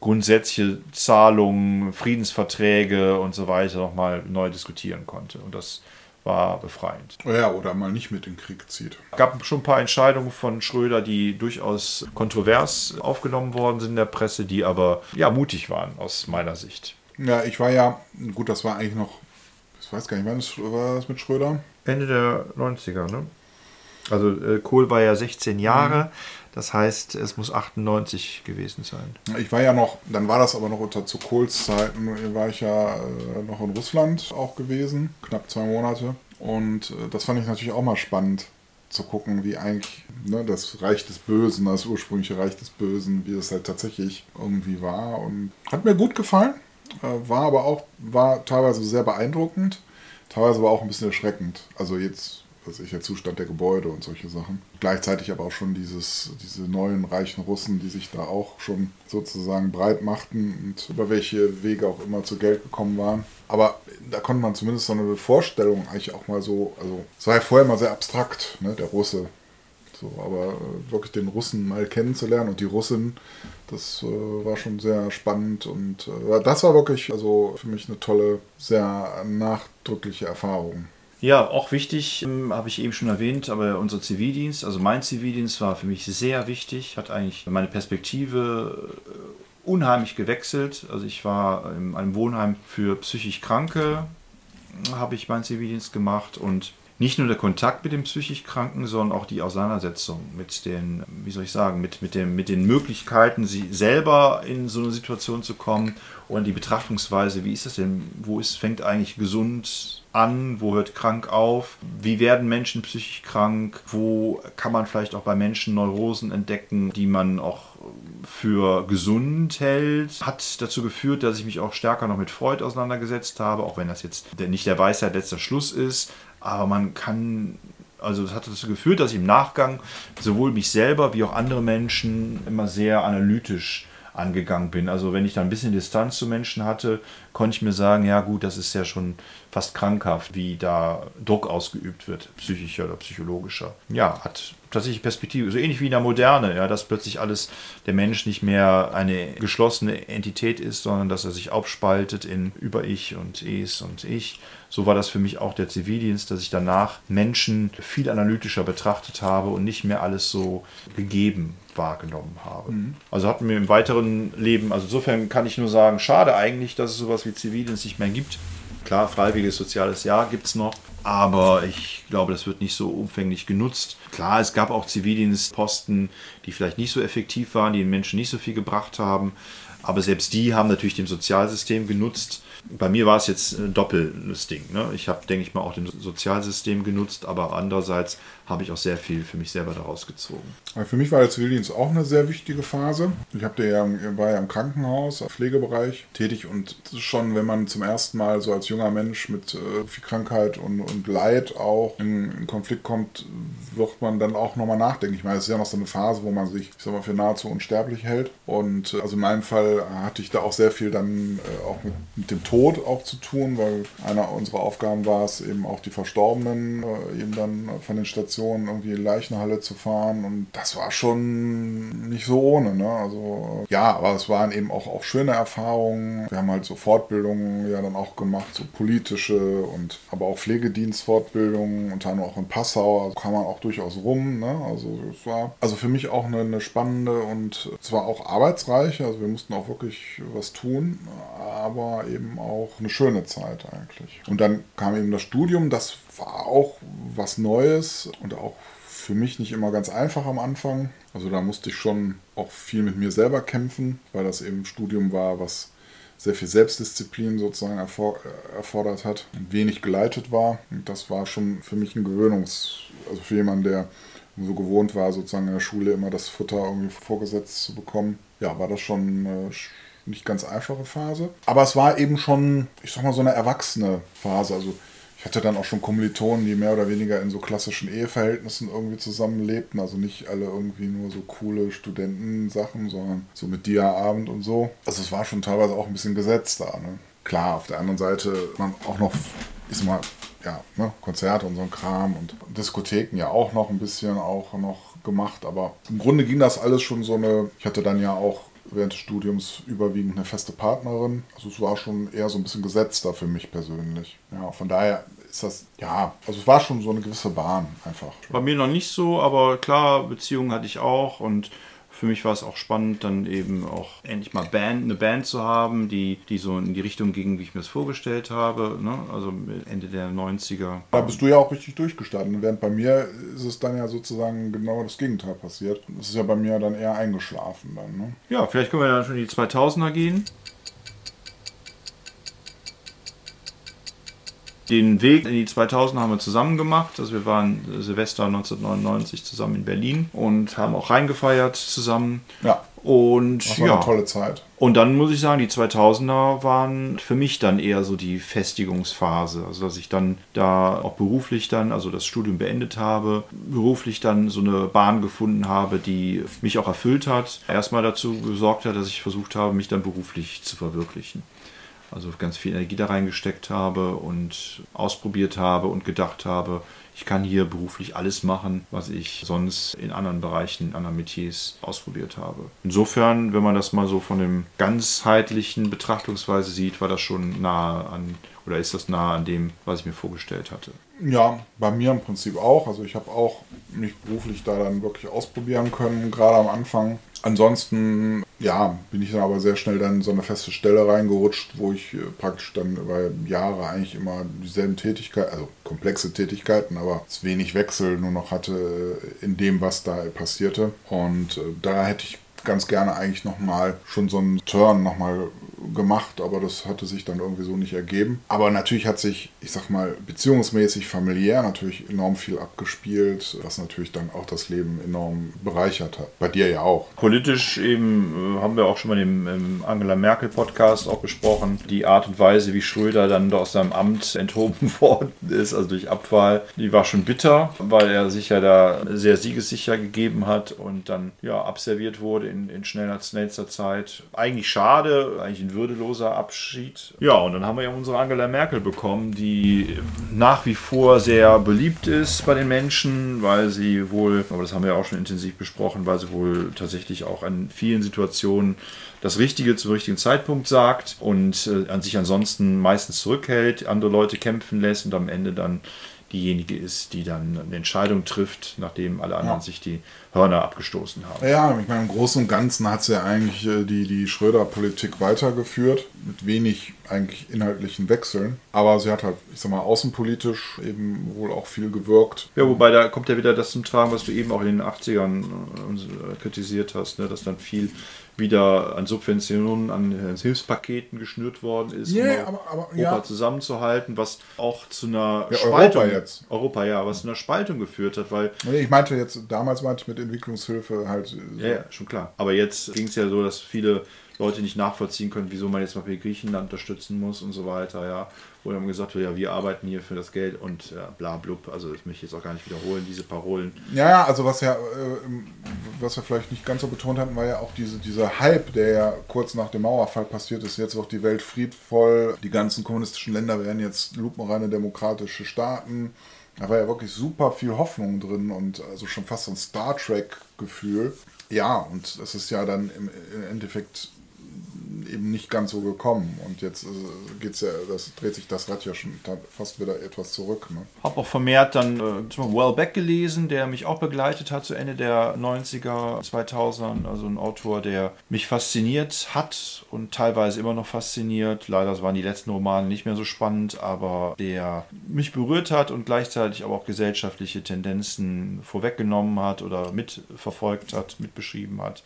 grundsätzliche Zahlungen, Friedensverträge und so weiter nochmal neu diskutieren konnte. Und das war befreiend. Ja, oder mal nicht mit in den Krieg zieht. Es gab schon ein paar Entscheidungen von Schröder, die durchaus kontrovers aufgenommen worden sind in der Presse, die aber ja mutig waren aus meiner Sicht. Ja, ich war ja, gut, das war eigentlich noch, ich weiß gar nicht, wann war das mit Schröder? Ende der 90er, ne? Also äh, Kohl war ja 16 Jahre, mhm. Das heißt, es muss 98 gewesen sein. Ich war ja noch, dann war das aber noch unter zu Kohls Zeiten, war ich ja äh, noch in Russland auch gewesen, knapp zwei Monate. Und äh, das fand ich natürlich auch mal spannend zu gucken, wie eigentlich ne, das Reich des Bösen, das ursprüngliche Reich des Bösen, wie es halt tatsächlich irgendwie war. Und hat mir gut gefallen, äh, war aber auch, war teilweise sehr beeindruckend, teilweise aber auch ein bisschen erschreckend. Also jetzt was ich, der Zustand der Gebäude und solche Sachen. Gleichzeitig aber auch schon dieses, diese neuen reichen Russen, die sich da auch schon sozusagen breit machten und über welche Wege auch immer zu Geld gekommen waren. Aber da konnte man zumindest so eine Vorstellung eigentlich auch mal so, also es war ja vorher mal sehr abstrakt, ne, der Russe. So, aber äh, wirklich den Russen mal kennenzulernen und die Russin, das äh, war schon sehr spannend und äh, das war wirklich also für mich eine tolle, sehr nachdrückliche Erfahrung. Ja, auch wichtig, ähm, habe ich eben schon erwähnt, aber unser Zivildienst, also mein Zivildienst war für mich sehr wichtig, hat eigentlich meine Perspektive äh, unheimlich gewechselt. Also ich war in einem Wohnheim für psychisch Kranke, habe ich meinen Zivildienst gemacht und nicht nur der Kontakt mit dem psychisch Kranken, sondern auch die Auseinandersetzung mit den, wie soll ich sagen, mit, mit, dem, mit den Möglichkeiten, sie selber in so eine Situation zu kommen und die Betrachtungsweise, wie ist das denn, wo ist, fängt eigentlich gesund an, wo hört krank auf, wie werden Menschen psychisch krank, wo kann man vielleicht auch bei Menschen Neurosen entdecken, die man auch für gesund hält, hat dazu geführt, dass ich mich auch stärker noch mit Freud auseinandergesetzt habe, auch wenn das jetzt nicht der Weisheit letzter Schluss ist, aber man kann also das hat dazu geführt, dass ich im Nachgang sowohl mich selber wie auch andere Menschen immer sehr analytisch angegangen bin. Also wenn ich da ein bisschen Distanz zu Menschen hatte, konnte ich mir sagen, ja gut, das ist ja schon fast krankhaft, wie da Druck ausgeübt wird, psychischer oder psychologischer. Ja, hat tatsächlich Perspektive, so ähnlich wie in der Moderne, ja, dass plötzlich alles, der Mensch nicht mehr eine geschlossene Entität ist, sondern dass er sich aufspaltet in Über-Ich und Es und Ich. So war das für mich auch der Zivildienst, dass ich danach Menschen viel analytischer betrachtet habe und nicht mehr alles so gegeben wahrgenommen habe. Mhm. Also hat mir im weiteren Leben, also insofern kann ich nur sagen, schade eigentlich, dass es sowas wie Zivildienst nicht mehr gibt. Klar, freiwilliges soziales Jahr gibt es noch, aber ich glaube, das wird nicht so umfänglich genutzt. Klar, es gab auch Zivildienstposten, die vielleicht nicht so effektiv waren, die den Menschen nicht so viel gebracht haben, aber selbst die haben natürlich dem Sozialsystem genutzt bei mir war es jetzt ein doppeltes Ding. Ne? Ich habe, denke ich mal, auch dem Sozialsystem genutzt, aber andererseits habe ich auch sehr viel für mich selber daraus gezogen. Für mich war der Zivildienst auch eine sehr wichtige Phase. Ich habe ja, war ja im Krankenhaus, im Pflegebereich tätig und schon, wenn man zum ersten Mal so als junger Mensch mit äh, viel Krankheit und, und Leid auch in, in, Konflikt kommt, wird man dann auch nochmal nachdenken. Ich meine, es ist ja noch so eine Phase, wo man sich, ich sag mal, für nahezu unsterblich hält. Und äh, also in meinem Fall hatte ich da auch sehr viel dann äh, auch mit, mit dem Tod Tod auch zu tun, weil einer unserer Aufgaben war es eben auch die Verstorbenen äh, eben dann von den Stationen irgendwie in Leichenhalle zu fahren und das war schon nicht so ohne. Ne? Also ja, aber es waren eben auch, auch schöne Erfahrungen. Wir haben halt so Fortbildungen ja dann auch gemacht, so politische und aber auch Pflegedienstfortbildungen, unter anderem auch in Passau, also kam man auch durchaus rum. Ne? Also es war also für mich auch eine, eine spannende und zwar auch arbeitsreiche, also wir mussten auch wirklich was tun, aber eben auch eine schöne Zeit eigentlich. Und dann kam eben das Studium, das war auch was Neues und auch für mich nicht immer ganz einfach am Anfang. Also da musste ich schon auch viel mit mir selber kämpfen, weil das eben Studium war, was sehr viel Selbstdisziplin sozusagen erfordert hat und wenig geleitet war. Und das war schon für mich ein Gewöhnungs-, also für jemanden, der so gewohnt war, sozusagen in der Schule immer das Futter irgendwie vorgesetzt zu bekommen, ja, war das schon äh, nicht ganz einfache Phase. Aber es war eben schon, ich sag mal, so eine erwachsene Phase. Also hatte dann auch schon Kommilitonen, die mehr oder weniger in so klassischen Eheverhältnissen irgendwie zusammenlebten. Also nicht alle irgendwie nur so coole Studentensachen, sondern so mit Dia-Abend und so. Also es war schon teilweise auch ein bisschen gesetzt da. Ne? Klar, auf der anderen Seite man auch noch, ist mal, ja, ne, Konzerte und so ein Kram und Diskotheken ja auch noch ein bisschen auch noch gemacht. Aber im Grunde ging das alles schon so eine, ich hatte dann ja auch während des Studiums überwiegend eine feste Partnerin. Also es war schon eher so ein bisschen gesetzter für mich persönlich. Ja, von daher ist das, ja, also es war schon so eine gewisse Bahn einfach. Bei mir noch nicht so, aber klar, Beziehungen hatte ich auch und für mich war es auch spannend, dann eben auch endlich mal Band, eine Band zu haben, die, die so in die Richtung ging, wie ich mir das vorgestellt habe. Ne? Also Ende der 90er. Da bist du ja auch richtig durchgestanden. Während bei mir ist es dann ja sozusagen genau das Gegenteil passiert. Es ist ja bei mir dann eher eingeschlafen dann. Ne? Ja, vielleicht können wir dann schon in die 2000er gehen. Den Weg in die 2000 haben wir zusammen gemacht. Also wir waren Silvester 1999 zusammen in Berlin und haben auch reingefeiert zusammen. Ja. Und das war ja. eine tolle Zeit. Und dann muss ich sagen, die 2000er waren für mich dann eher so die Festigungsphase. Also dass ich dann da auch beruflich dann, also das Studium beendet habe, beruflich dann so eine Bahn gefunden habe, die mich auch erfüllt hat. Erstmal dazu gesorgt hat, dass ich versucht habe, mich dann beruflich zu verwirklichen also ganz viel Energie da reingesteckt habe und ausprobiert habe und gedacht habe, ich kann hier beruflich alles machen, was ich sonst in anderen Bereichen, in anderen Metiers ausprobiert habe. Insofern, wenn man das mal so von dem ganzheitlichen Betrachtungsweise sieht, war das schon nahe an oder ist das nahe an dem, was ich mir vorgestellt hatte? Ja, bei mir im Prinzip auch. Also ich habe auch mich beruflich da dann wirklich ausprobieren können, gerade am Anfang. Ansonsten, ja, bin ich dann aber sehr schnell dann in so eine feste Stelle reingerutscht, wo ich äh, praktisch dann über Jahre eigentlich immer dieselben Tätigkeiten, also komplexe Tätigkeiten, aber wenig Wechsel nur noch hatte in dem, was da passierte. Und äh, da hätte ich ganz gerne eigentlich nochmal schon so einen Turn nochmal gemacht, aber das hatte sich dann irgendwie so nicht ergeben. Aber natürlich hat sich, ich sag mal, beziehungsmäßig, familiär natürlich enorm viel abgespielt, was natürlich dann auch das Leben enorm bereichert hat. Bei dir ja auch. Politisch eben äh, haben wir auch schon mal im, Angela Merkel Podcast auch besprochen, die Art und Weise, wie Schröder dann aus seinem Amt enthoben worden ist, also durch Abwahl, die war schon bitter, weil er sich ja da sehr siegessicher gegeben hat und dann ja abserviert wurde in, in schneller, schnellster Zeit. Eigentlich schade, eigentlich ein würdeloser Abschied. Ja, und dann haben wir ja unsere Angela Merkel bekommen, die nach wie vor sehr beliebt ist bei den Menschen, weil sie wohl, aber das haben wir auch schon intensiv besprochen, weil sie wohl tatsächlich auch an vielen Situationen das Richtige zum richtigen Zeitpunkt sagt und äh, an sich ansonsten meistens zurückhält, andere Leute kämpfen lässt und am Ende dann diejenige ist, die dann eine Entscheidung trifft, nachdem alle anderen ja. sich die Hörner abgestoßen haben. Ja, ich meine, im Großen und Ganzen hat sie ja eigentlich äh, die, die Schröder-Politik weitergeführt, mit wenig eigentlich inhaltlichen Wechseln. Aber sie hat halt, ich sag mal, außenpolitisch eben wohl auch viel gewirkt. Ja, wobei da kommt ja wieder das zum Tragen, was du eben auch in den 80ern äh, kritisiert hast, ne? dass dann viel wieder an Subventionen, an Hilfspaketen geschnürt worden ist, yeah, um aber, aber, Europa ja. zusammenzuhalten, was auch zu einer ja, Spaltung, Europa jetzt. Europa, ja, was zu einer Spaltung geführt hat, weil... Nee, ich meinte jetzt, damals meinte ich mit Entwicklungshilfe halt... So. Ja, ja, schon klar. Aber jetzt ging es ja so, dass viele Leute nicht nachvollziehen können, wieso man jetzt mal Griechenland unterstützen muss und so weiter, ja wo dann gesagt ja, wir arbeiten hier für das Geld und ja, bla blub. Also ich möchte jetzt auch gar nicht wiederholen, diese Parolen. Ja, also was ja, äh, was wir vielleicht nicht ganz so betont hatten, war ja auch diese, dieser Hype, der ja kurz nach dem Mauerfall passiert ist. Jetzt wird die Welt friedvoll, die ganzen kommunistischen Länder werden jetzt lupenreine demokratische Staaten. Da war ja wirklich super viel Hoffnung drin und also schon fast so ein Star Trek-Gefühl. Ja, und es ist ja dann im Endeffekt eben nicht ganz so gekommen. Und jetzt äh, geht's ja, das dreht sich das Rad ja schon fast wieder etwas zurück. Ne? Habe auch vermehrt dann äh, Wellbeck gelesen, der mich auch begleitet hat zu Ende der 90er, 2000er. Also ein Autor, der mich fasziniert hat und teilweise immer noch fasziniert. Leider waren die letzten Romane nicht mehr so spannend, aber der mich berührt hat und gleichzeitig aber auch gesellschaftliche Tendenzen vorweggenommen hat oder mitverfolgt hat, mitbeschrieben hat.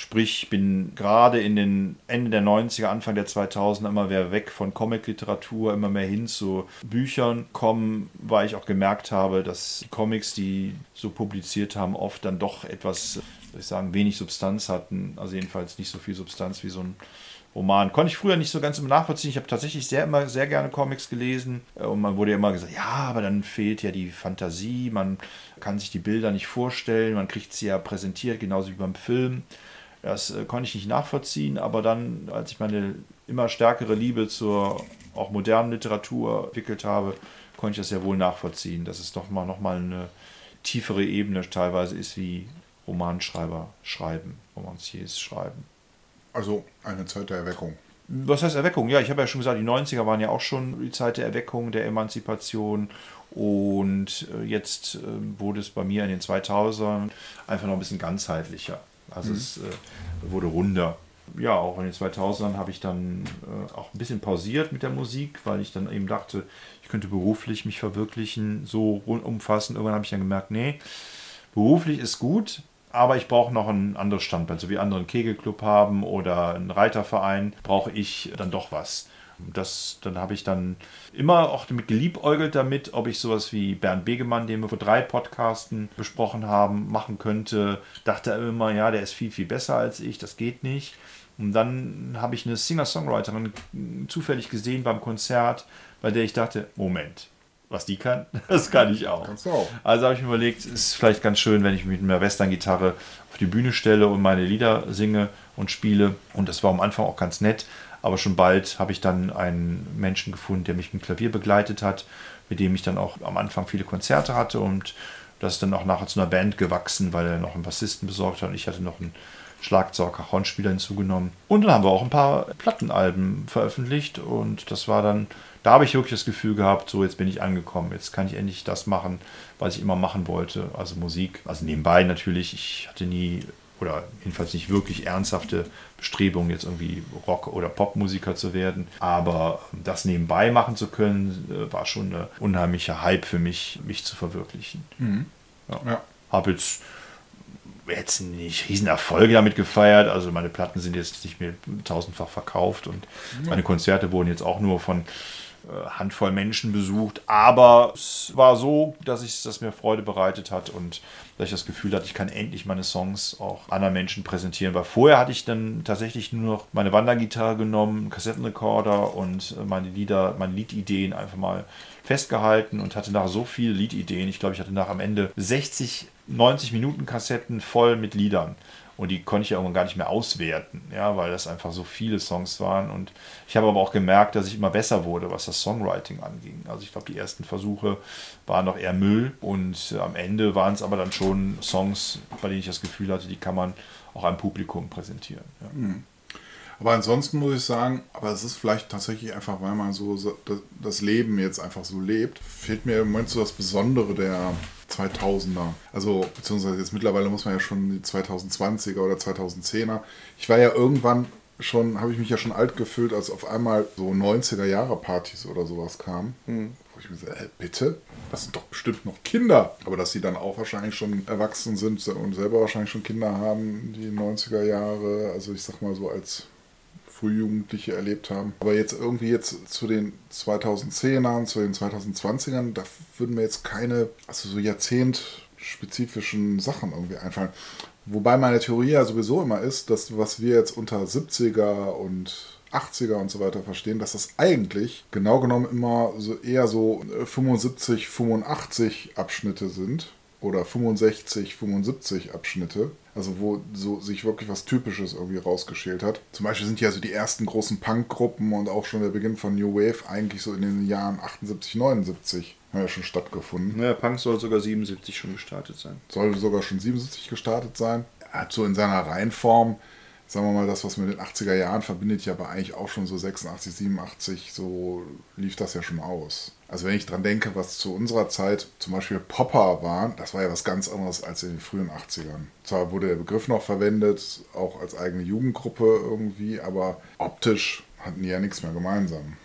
Sprich, ich bin gerade in den Ende der 90er, Anfang der 2000er immer mehr weg von Comic-Literatur, immer mehr hin zu Büchern kommen, weil ich auch gemerkt habe, dass die Comics, die so publiziert haben, oft dann doch etwas, soll ich sagen, wenig Substanz hatten. Also jedenfalls nicht so viel Substanz wie so ein Roman. Konnte ich früher nicht so ganz nachvollziehen. Ich habe tatsächlich sehr, immer, sehr gerne Comics gelesen und man wurde ja immer gesagt, ja, aber dann fehlt ja die Fantasie, man kann sich die Bilder nicht vorstellen, man kriegt sie ja präsentiert, genauso wie beim Film. Das äh, konnte ich nicht nachvollziehen, aber dann, als ich meine immer stärkere Liebe zur auch modernen Literatur entwickelt habe, konnte ich das ja wohl nachvollziehen, dass es doch mal noch mal eine tiefere Ebene teilweise ist, wie Romanschreiber schreiben, Romanciers schreiben. Also eine Zeit der Erweckung. Was heißt Erweckung? Ja, ich habe ja schon gesagt, die 90er waren ja auch schon die Zeit der Erweckung, der Emanzipation und äh, jetzt äh, wurde es bei mir in den 2000ern einfach noch ein bisschen ganzheitlicher. Also mhm. es äh, wurde runder. Ja, auch in den 2000ern habe ich dann äh, auch ein bisschen pausiert mit der Musik, weil ich dann eben dachte, ich könnte beruflich mich verwirklichen, so umfassend. Irgendwann habe ich dann gemerkt, nee, beruflich ist gut, aber ich brauche noch ein anderes Standbein. So wie andere einen Kegelclub haben oder einen Reiterverein, brauche ich dann doch was. Das, dann habe ich dann immer auch damit geliebäugelt damit, ob ich sowas wie Bernd Begemann, den wir vor drei Podcasten besprochen haben, machen könnte. Dachte immer, ja, der ist viel, viel besser als ich, das geht nicht. Und dann habe ich eine Singer-Songwriterin zufällig gesehen beim Konzert, bei der ich dachte, Moment, was die kann, das kann ich auch. Auch. Also habe ich mir überlegt, es ist vielleicht ganz schön, wenn ich mich mit einer Western-Gitarre auf die Bühne stelle und meine Lieder singe und spiele. Und das war am Anfang auch ganz nett. Aber schon bald habe ich dann einen Menschen gefunden, der mich mit Klavier begleitet hat, mit dem ich dann auch am Anfang viele Konzerte hatte und das ist dann auch nachher zu einer Band gewachsen, weil er noch einen Bassisten besorgt hat und ich hatte noch einen Schlagzeuger, Hornspieler hinzugenommen. Und dann haben wir auch ein paar Plattenalben veröffentlicht und das war dann, da habe ich wirklich das Gefühl gehabt, so jetzt bin ich angekommen, jetzt kann ich endlich das machen, was ich immer machen wollte, also Musik. Also nebenbei natürlich, ich hatte nie oder jedenfalls nicht wirklich ernsthafte Bestrebungen, jetzt irgendwie Rock- oder Popmusiker zu werden. Aber das nebenbei machen zu können, äh, war schon ein unheimlicher Hype für mich, mich zu verwirklichen. Mhm. Ja. ja. Habe jetzt jetzt nicht riesen Erfolge damit gefeiert. Also meine Platten sind jetzt nicht mehr tausendfach verkauft und ja. meine Konzerte wurden jetzt auch nur von Handvoll Menschen besucht. Aber es war so, dass ich das mir Freude bereitet hat und dass ich das Gefühl hatte, ich kann endlich meine Songs auch anderen Menschen präsentieren. Weil vorher hatte ich dann tatsächlich nur noch meine Wandergitarre genommen, Kassettenrekorder und meine Lieder, meine Liedideen einfach mal festgehalten und hatte nachher so viele Liedideen. Ich glaube, ich hatte nach am Ende 60 90 Minuten Kassetten voll mit Liedern. Und die konnte ich ja irgendwann gar nicht mehr auswerten, ja, weil das einfach so viele Songs waren. Und ich habe aber auch gemerkt, dass ich immer besser wurde, was das Songwriting anging. Also ich glaube, die ersten Versuche waren noch eher Müll. Und äh, am Ende waren es aber dann schon Songs, bei denen ich das Gefühl hatte, die kann man auch einem Publikum präsentieren. Ja. Mhm. Aber ansonsten muss ich sagen, aber es ist vielleicht tatsächlich einfach, weil man so das Leben jetzt einfach so lebt, fehlt mir im Moment so das Besondere der 2000er. Also, beziehungsweise jetzt mittlerweile muss man ja schon die 2020er oder 2010er. Ich war ja irgendwann schon, habe ich mich ja schon alt gefühlt, als auf einmal so 90er Jahre Partys oder sowas kamen. Mhm. Wo ich mir so, äh, bitte? Das sind doch bestimmt noch Kinder. Aber dass sie dann auch wahrscheinlich schon erwachsen sind und selber wahrscheinlich schon Kinder haben, die 90er Jahre, also ich sag mal so als Frühjugendliche erlebt haben. Aber jetzt irgendwie jetzt zu den 2010ern, zu den 2020ern, da würden mir jetzt keine, also so jahrzehntspezifischen Sachen irgendwie einfallen. Wobei meine Theorie ja sowieso immer ist, dass was wir jetzt unter 70er und 80er und so weiter verstehen, dass das eigentlich genau genommen immer so eher so 75, 85 Abschnitte sind oder 65, 75 Abschnitte. Also wo so sich wirklich was Typisches irgendwie rausgeschält hat. Zum Beispiel sind ja so die ersten großen Punkgruppen und auch schon der Beginn von New Wave eigentlich so in den Jahren 78, 79 haben ja schon stattgefunden. Ja, Punk soll sogar 77 schon gestartet sein. Soll sogar schon 77 gestartet sein. Er hat so in seiner Reihenform sagen wir mal, das, was in den 80er Jahren verbindet, ja aber eigentlich auch schon so 86, 87, so lief das ja schon aus. Also wenn ich dran denke, was zu unserer Zeit zum Beispiel Popper war, das war ja was ganz anderes als in den frühen 80ern. Zwar wurde der Begriff noch verwendet, auch als eigene Jugendgruppe irgendwie, aber optisch hatten die ja nichts mehr gemeinsam.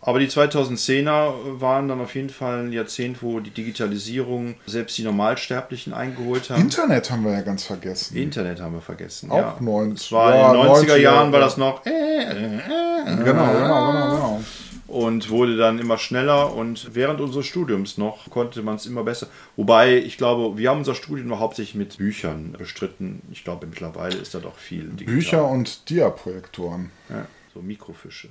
Aber die 2010er waren dann auf jeden Fall ein Jahrzehnt, wo die Digitalisierung selbst die Normalsterblichen eingeholt hat. Internet haben wir ja ganz vergessen. Internet haben wir vergessen. Auch ja. 90. Es war ja, in den 90er, 90er Jahren war das noch. Äh, äh, äh, genau, genau, genau, genau. Und wurde dann immer schneller und während unseres Studiums noch konnte man es immer besser. Wobei, ich glaube, wir haben unser Studium hauptsächlich mit Büchern bestritten. Ich glaube, mittlerweile ist da doch viel digital. Bücher und Diaprojektoren. Ja, so Mikrofische.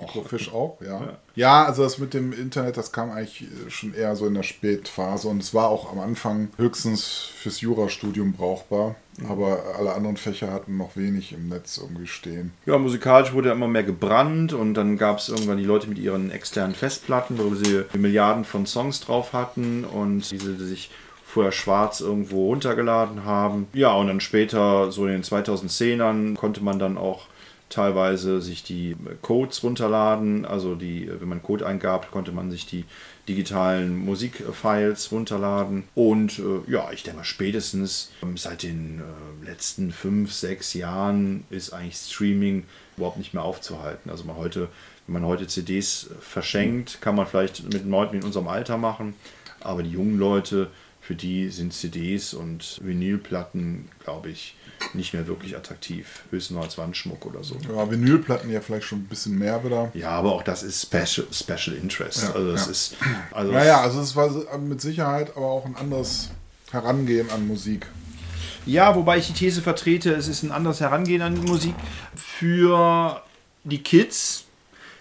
Mikrofisch auch, ja. ja. ja. also das mit dem Internet, das kam eigentlich schon eher so in der Spätphase und es war auch am Anfang höchstens fürs Jurastudium brauchbar. Mhm. Aber alle anderen Fächer hatten noch wenig im Netz irgendwie stehen. Ja, musikalisch wurde ja immer mehr gebrannt und dann gab es irgendwann die Leute mit ihren externen Festplatten, wo sie Milliarden von Songs drauf hatten und diese die sich vorher schwarz irgendwo runtergeladen haben. Ja, und dann später, so in den 2010ern, konnte man dann auch teilweise sich die Codes runterladen. Also die, wenn man Code eingab, konnte man sich die digitalen Musikfiles runterladen. Und äh, ja, ich denke mal, spätestens ähm, seit den äh, letzten fünf, sechs Jahren ist eigentlich Streaming überhaupt nicht mehr aufzuhalten. Also man heute, wenn man heute CDs verschenkt, kann man vielleicht mit Leuten in unserem Alter machen. Aber die jungen Leute, für die sind CDs und Vinylplatten, glaube ich, nicht mehr wirklich attraktiv. Höchstens nur als Wandschmuck oder so. Ja, Vinylplatten ja vielleicht schon ein bisschen mehr wieder. Ja, aber auch das ist Special, Special Interest. Ja, also das ja. ist. Also naja, also es war mit Sicherheit aber auch ein anderes Herangehen an Musik. Ja, wobei ich die These vertrete, es ist ein anderes Herangehen an Musik für die Kids.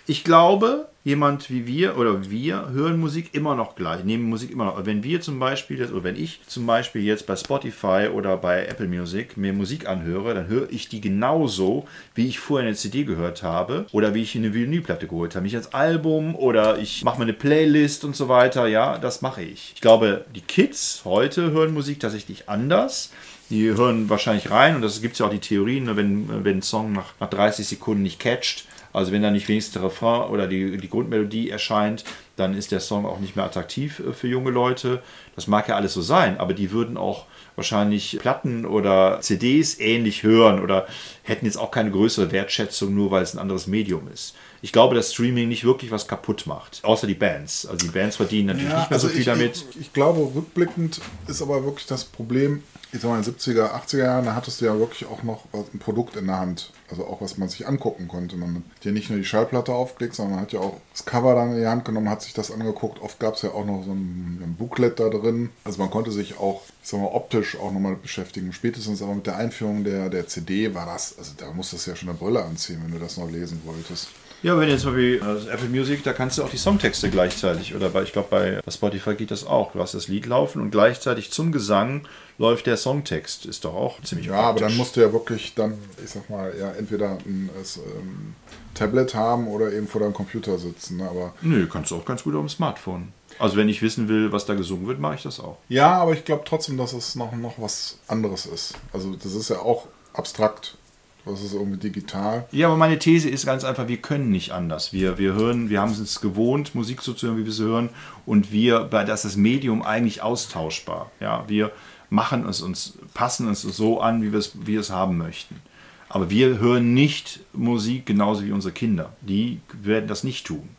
Ich glaube, jemand wie wir oder wir hören Musik immer noch gleich, nehmen Musik immer noch. Wenn wir zum Beispiel, jetzt, oder wenn ich zum Beispiel jetzt bei Spotify oder bei Apple Music mir Musik anhöre, dann höre ich die genauso, wie ich vorher eine CD gehört habe oder wie ich eine Vinylplatte geholt habe. Nicht als Album oder ich mache mir eine Playlist und so weiter. Ja, das mache ich. Ich glaube, die Kids heute hören Musik tatsächlich anders. Die hören wahrscheinlich rein und das gibt es ja auch die Theorien, ne, wenn, wenn ein Song nach, nach 30 Sekunden nicht catcht, also wenn da nicht wenigstens der Refrain oder die, die Grundmelodie erscheint, dann ist der Song auch nicht mehr attraktiv äh, für junge Leute. Das mag ja alles so sein, aber die würden auch wahrscheinlich Platten oder CDs ähnlich hören oder hätten jetzt auch keine größere Wertschätzung, nur weil es ein anderes Medium ist. Ich glaube, dass Streaming nicht wirklich was kaputt macht, außer die Bands. Also die Bands verdienen natürlich ja, nicht mehr also so viel ich, damit. Ich, ich, glaube, rückblickend ist aber wirklich das Problem, ich sag mal, in den 70er, 80er Jahren, da hattest du ja wirklich auch noch ein Produkt in der Hand. Also auch was man sich angucken konnte. Man hat ja nicht nur die Schallplatte aufgelegt, sondern man hat ja auch das Cover dann in die Hand genommen, hat sich das angeguckt. Oft gab es ja auch noch so ein, ein Booklet da drin. Also man konnte sich auch, ich sag mal, optisch auch nochmal beschäftigen. Spätestens aber mit der Einführung der, der CD war das, also da musstest du ja schon eine Brille anziehen, wenn du das noch lesen wolltest. Ja, wenn jetzt mal wie also Apple Music, da kannst du auch die Songtexte gleichzeitig, oder bei, ich glaube bei, Spotify geht das auch. Du hast das Lied laufen und gleichzeitig zum Gesang läuft der Songtext. Ist doch auch ziemlich Ja, aber dann musst du ja wirklich dann, ich sag mal, ja, entweder ein es, ähm, Tablet haben oder eben vor deinem Computer sitzen. ne, Aber Nö, kannst du auch ganz gut auf dem Smartphone. Also wenn ich wissen will, was da gesungen wird, mache ich das auch. ja, aber ich glaube trotzdem, dass es noch, noch was anderes ist. Also das ist ja auch abstrakt. Das ist irgendwie digital. Ja, aber meine These ist ganz einfach, wir können nicht anders. Wir, wir hören, wir haben es uns gewohnt, Musik so zu hören, wie wir sie hören. Und wir, das ist das Medium eigentlich austauschbar. Ja, wir machen es uns, passen es so an, wie wir es, wie wir es haben möchten. Aber wir hören nicht Musik genauso wie unsere Kinder. Die werden das nicht tun.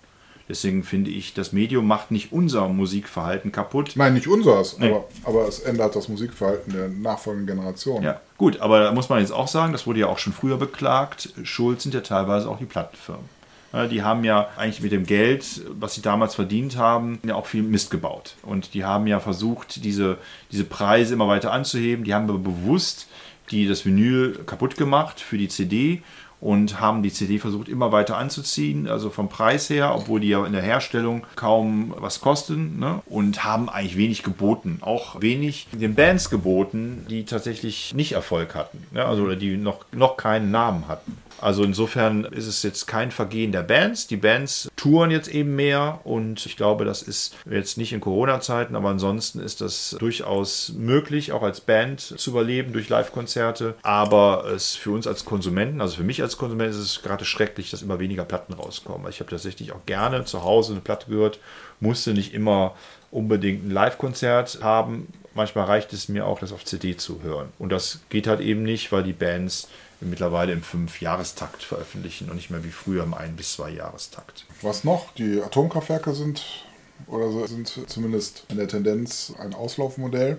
Deswegen finde ich, das Medium macht nicht unser Musikverhalten kaputt. Ich meine, nicht unseres, Nee. aber, aber es ändert das Musikverhalten der nachfolgenden Generation. Ja, gut, aber da muss man jetzt auch sagen, das wurde ja auch schon früher beklagt, schuld sind ja teilweise auch die Plattenfirmen. Die haben ja eigentlich mit dem Geld, was sie damals verdient haben, ja auch viel Mist gebaut. Und die haben ja versucht, diese, diese Preise immer weiter anzuheben. Die haben aber bewusst die, das Vinyl kaputt gemacht für die CD und haben die CD versucht immer weiter anzuziehen, also vom Preis her, obwohl die ja in der Herstellung kaum was kosten ne? und haben eigentlich wenig geboten, auch wenig den Bands geboten, die tatsächlich nicht Erfolg hatten, ne? also die noch, noch keinen Namen hatten. Also insofern ist es jetzt kein Vergehen der Bands. Die Bands touren jetzt eben mehr und ich glaube, das ist jetzt nicht in Corona-Zeiten, aber ansonsten ist das durchaus möglich, auch als Band zu überleben durch Live-Konzerte. Aber es für uns als Konsumenten, also für mich als Konsument ist es gerade schrecklich, dass immer weniger Platten rauskommen. Ich habe tatsächlich auch gerne zu Hause eine Platte gehört, musste nicht immer unbedingt ein Live-Konzert haben. Manchmal reicht es mir auch, das auf CD zu hören. Und das geht halt eben nicht, weil die Bands mittlerweile im Fünf-Jahrestakt veröffentlichen und nicht mehr wie früher im Ein- bis Zwei-Jahrestakt. Was noch? Die Atomkraftwerke sind oder so, sind zumindest in der Tendenz ein Auslaufmodell.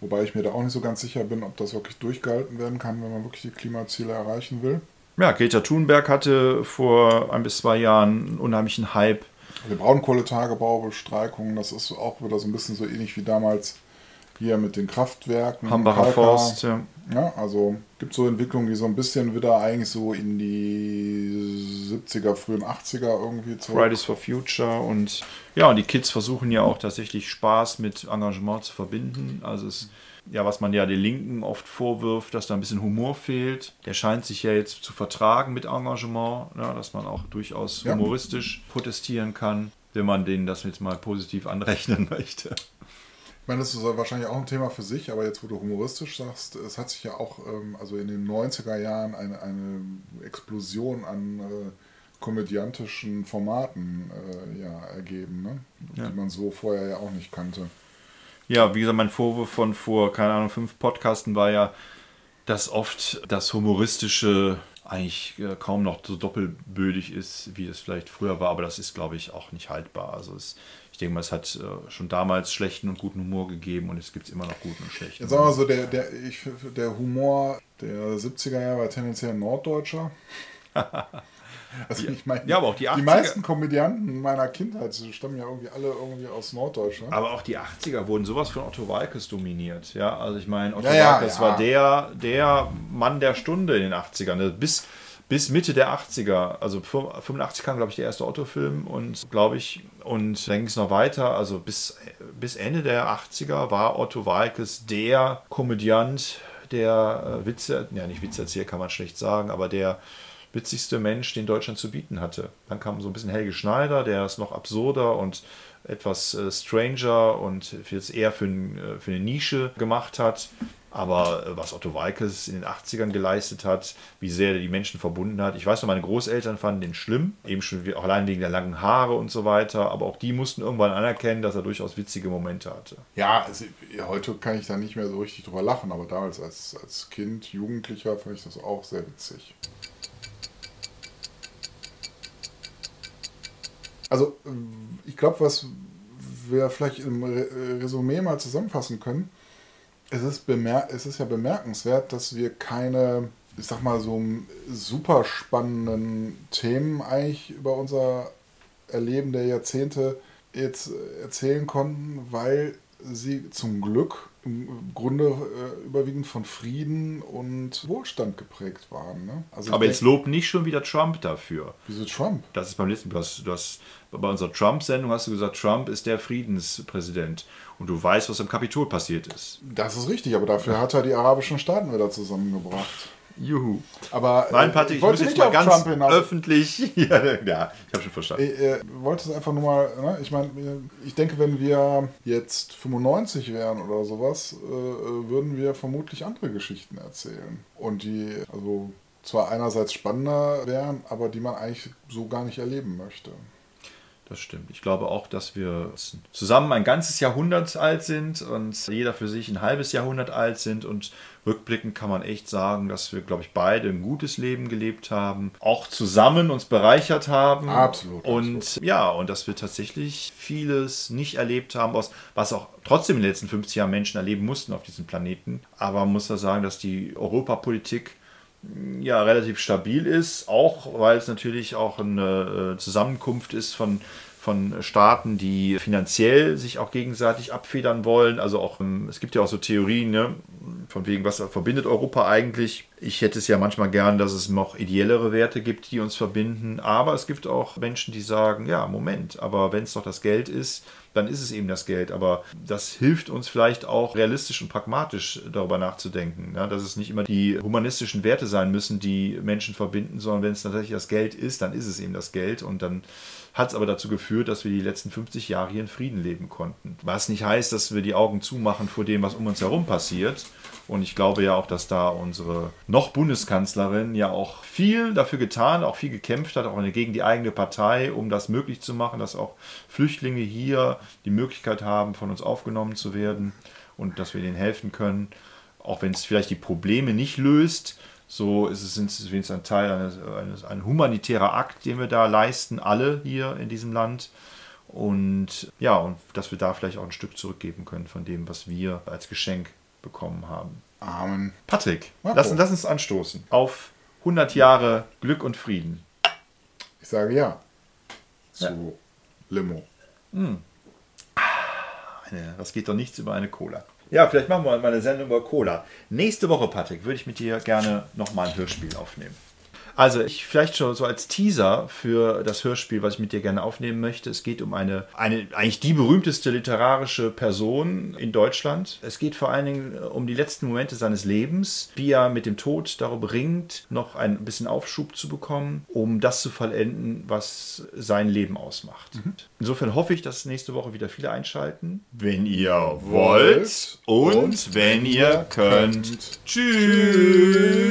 Wobei ich mir da auch nicht so ganz sicher bin, ob das wirklich durchgehalten werden kann, wenn man wirklich die Klimaziele erreichen will. Ja, Greta Thunberg hatte vor ein bis zwei Jahren einen unheimlichen Hype. Der Braunkohletagebau, Bestreikungen, das ist auch wieder so ein bisschen so ähnlich wie damals hier mit den Kraftwerken. Hambacher Kalkar. Forst, ja. Ja, also gibt so Entwicklungen, die so ein bisschen wieder eigentlich so in die 70er, frühen 80er irgendwie zurück. Fridays for Future und ja, und die Kids versuchen ja auch tatsächlich Spaß mit Engagement zu verbinden. Also es, ja, was man ja den Linken oft vorwirft, dass da ein bisschen Humor fehlt. Der scheint sich ja jetzt zu vertragen mit Engagement, ja, dass man auch durchaus Ja. humoristisch protestieren kann, wenn man denen das jetzt mal positiv anrechnen möchte. Ich meine, das ist wahrscheinlich auch ein Thema für sich, aber jetzt, wo du humoristisch sagst, es hat sich ja auch ähm, also in den 90er Jahren eine, eine Explosion an äh, komödiantischen Formaten äh, ja, ergeben, ne? Ja. die man so vorher ja auch nicht kannte. Ja, wie gesagt, mein Vorwurf von vor, keine Ahnung, fünf Podcasten war ja, dass oft das Humoristische eigentlich äh, kaum noch so doppelbödig ist, wie es vielleicht früher war, aber das ist, glaube ich, auch nicht haltbar. Also es, ich denke mal, es hat äh, schon damals schlechten und guten Humor gegeben und es gibt immer noch guten und schlechten. Jetzt sagen wir so, der, der, ich, der Humor der 70er Jahre war tendenziell norddeutscher. Also ich meine, Ja, aber auch die 80er. die meisten Komödianten meiner Kindheit stammen ja irgendwie alle irgendwie aus Norddeutschland. Aber auch die 80er wurden sowas von Otto Walkes dominiert. Ja, also ich meine, Otto Ja, ja, Walkes ja. war der, der Mann der Stunde in den 80ern. Also Bis, bis Mitte der 80er. Also 85 kam, glaube ich, der erste Otto-Film und glaube ich, und dann ging es noch weiter. Also bis, bis Ende der 80er war Otto Walkes der Komödiant, der äh, Witze, ja nicht Witzerzieher kann man schlecht sagen, aber der witzigste Mensch, den Deutschland zu bieten hatte. Dann kam so ein bisschen Helge Schneider, der ist noch absurder und etwas äh, stranger und jetzt eher für, äh, für eine Nische gemacht hat. Aber äh, was Otto Walkes in den 80ern geleistet hat, wie sehr er die Menschen verbunden hat. Ich weiß noch, meine Großeltern fanden den schlimm, eben schon wie, allein wegen der langen Haare und so weiter. Aber auch die mussten irgendwann anerkennen, dass er durchaus witzige Momente hatte. Ja, also, heute kann ich da nicht mehr so richtig drüber lachen, aber damals als, als Kind, Jugendlicher fand ich das auch sehr witzig. Also, ich glaube, was wir vielleicht im Re- Resümee mal zusammenfassen können, es ist, es ist ja bemerkenswert, dass wir keine, ich sag mal, so super spannenden Themen eigentlich über unser Erleben der Jahrzehnte jetzt äh, erzählen konnten, weil sie zum Glück im Grunde äh, überwiegend von Frieden und Wohlstand geprägt waren. Ne? Also Aber jetzt lobt nicht schon wieder Trump dafür. Wieso Trump? Das ist beim letzten du hast, du hast bei unserer Trump-Sendung hast du gesagt, Trump ist der Friedenspräsident. Und du weißt, was im Kapitol passiert ist. Das ist richtig, aber dafür hat er die arabischen Staaten wieder zusammengebracht. Juhu. Aber Nein, Patrick, ich, ich muss jetzt mal ganz öffentlich. ja, ja, ich habe schon verstanden. Ich äh, wollte es einfach nur mal. Ne? Ich meine, ich denke, wenn wir jetzt 95 wären oder sowas, äh, würden wir vermutlich andere Geschichten erzählen. Und die, also zwar einerseits spannender wären, aber die man eigentlich so gar nicht erleben möchte. Das stimmt. Ich glaube auch, dass wir zusammen ein ganzes Jahrhundert alt sind und jeder für sich ein halbes Jahrhundert alt sind. Und rückblickend kann man echt sagen, dass wir, glaube ich, beide ein gutes Leben gelebt haben, auch zusammen uns bereichert haben. Absolut. Und absolut. ja, und dass wir tatsächlich vieles nicht erlebt haben, was auch trotzdem in den letzten 50 Jahren Menschen erleben mussten auf diesem Planeten. Aber man muss da sagen, dass die Europapolitik ja relativ stabil ist, auch weil es natürlich auch eine äh, Zusammenkunft ist von von Staaten, die finanziell sich auch gegenseitig abfedern wollen. Also auch, ähm, es gibt ja auch so Theorien, ne, von wegen, was verbindet Europa eigentlich? Ich hätte es ja manchmal gern, dass es noch ideellere Werte gibt, die uns verbinden. Aber es gibt auch Menschen, die sagen, ja, Moment, aber wenn es doch das Geld ist, dann ist es eben das Geld. Aber das hilft uns vielleicht auch realistisch und pragmatisch darüber nachzudenken, ja, dass es nicht immer die humanistischen Werte sein müssen, die Menschen verbinden, sondern wenn es tatsächlich das Geld ist, dann ist es eben das Geld und dann hat es aber dazu geführt, dass wir die letzten 50 Jahre hier in Frieden leben konnten. Was nicht heißt, dass wir die Augen zumachen vor dem, was um uns herum passiert. Und ich glaube ja auch, dass da unsere noch Bundeskanzlerin ja auch viel dafür getan, auch viel gekämpft hat, auch gegen die eigene Partei, um das möglich zu machen, dass auch Flüchtlinge hier die Möglichkeit haben, von uns aufgenommen zu werden und dass wir ihnen helfen können. Auch wenn es vielleicht die Probleme nicht löst, so ist es wenigstens ein Teil eines, eines ein humanitärer Akt, den wir da leisten, alle hier in diesem Land. Und ja, und dass wir da vielleicht auch ein Stück zurückgeben können von dem, was wir als Geschenk bekommen haben. Amen. Patrick, lass, lass uns anstoßen auf 100 Jahre Glück und Frieden. Ich sage ja. Zu ja. Limo. Mm. Eine, das geht doch nichts über eine Cola. Ja, vielleicht machen wir mal eine Sendung über Cola. Nächste Woche, Patrick, würde ich mit dir gerne nochmal ein Hörspiel aufnehmen. Also ich vielleicht schon so als Teaser für das Hörspiel, was ich mit dir gerne aufnehmen möchte. Es geht um eine, eine eigentlich die berühmteste literarische Person in Deutschland. Es geht vor allen Dingen um die letzten Momente seines Lebens, wie er mit dem Tod darum ringt, noch ein bisschen Aufschub zu bekommen, um das zu vollenden, was sein Leben ausmacht. Mhm. Insofern hoffe ich, dass nächste Woche wieder viele einschalten. Wenn ihr wollt und, und wenn ihr könnt. könnt. Tschüss.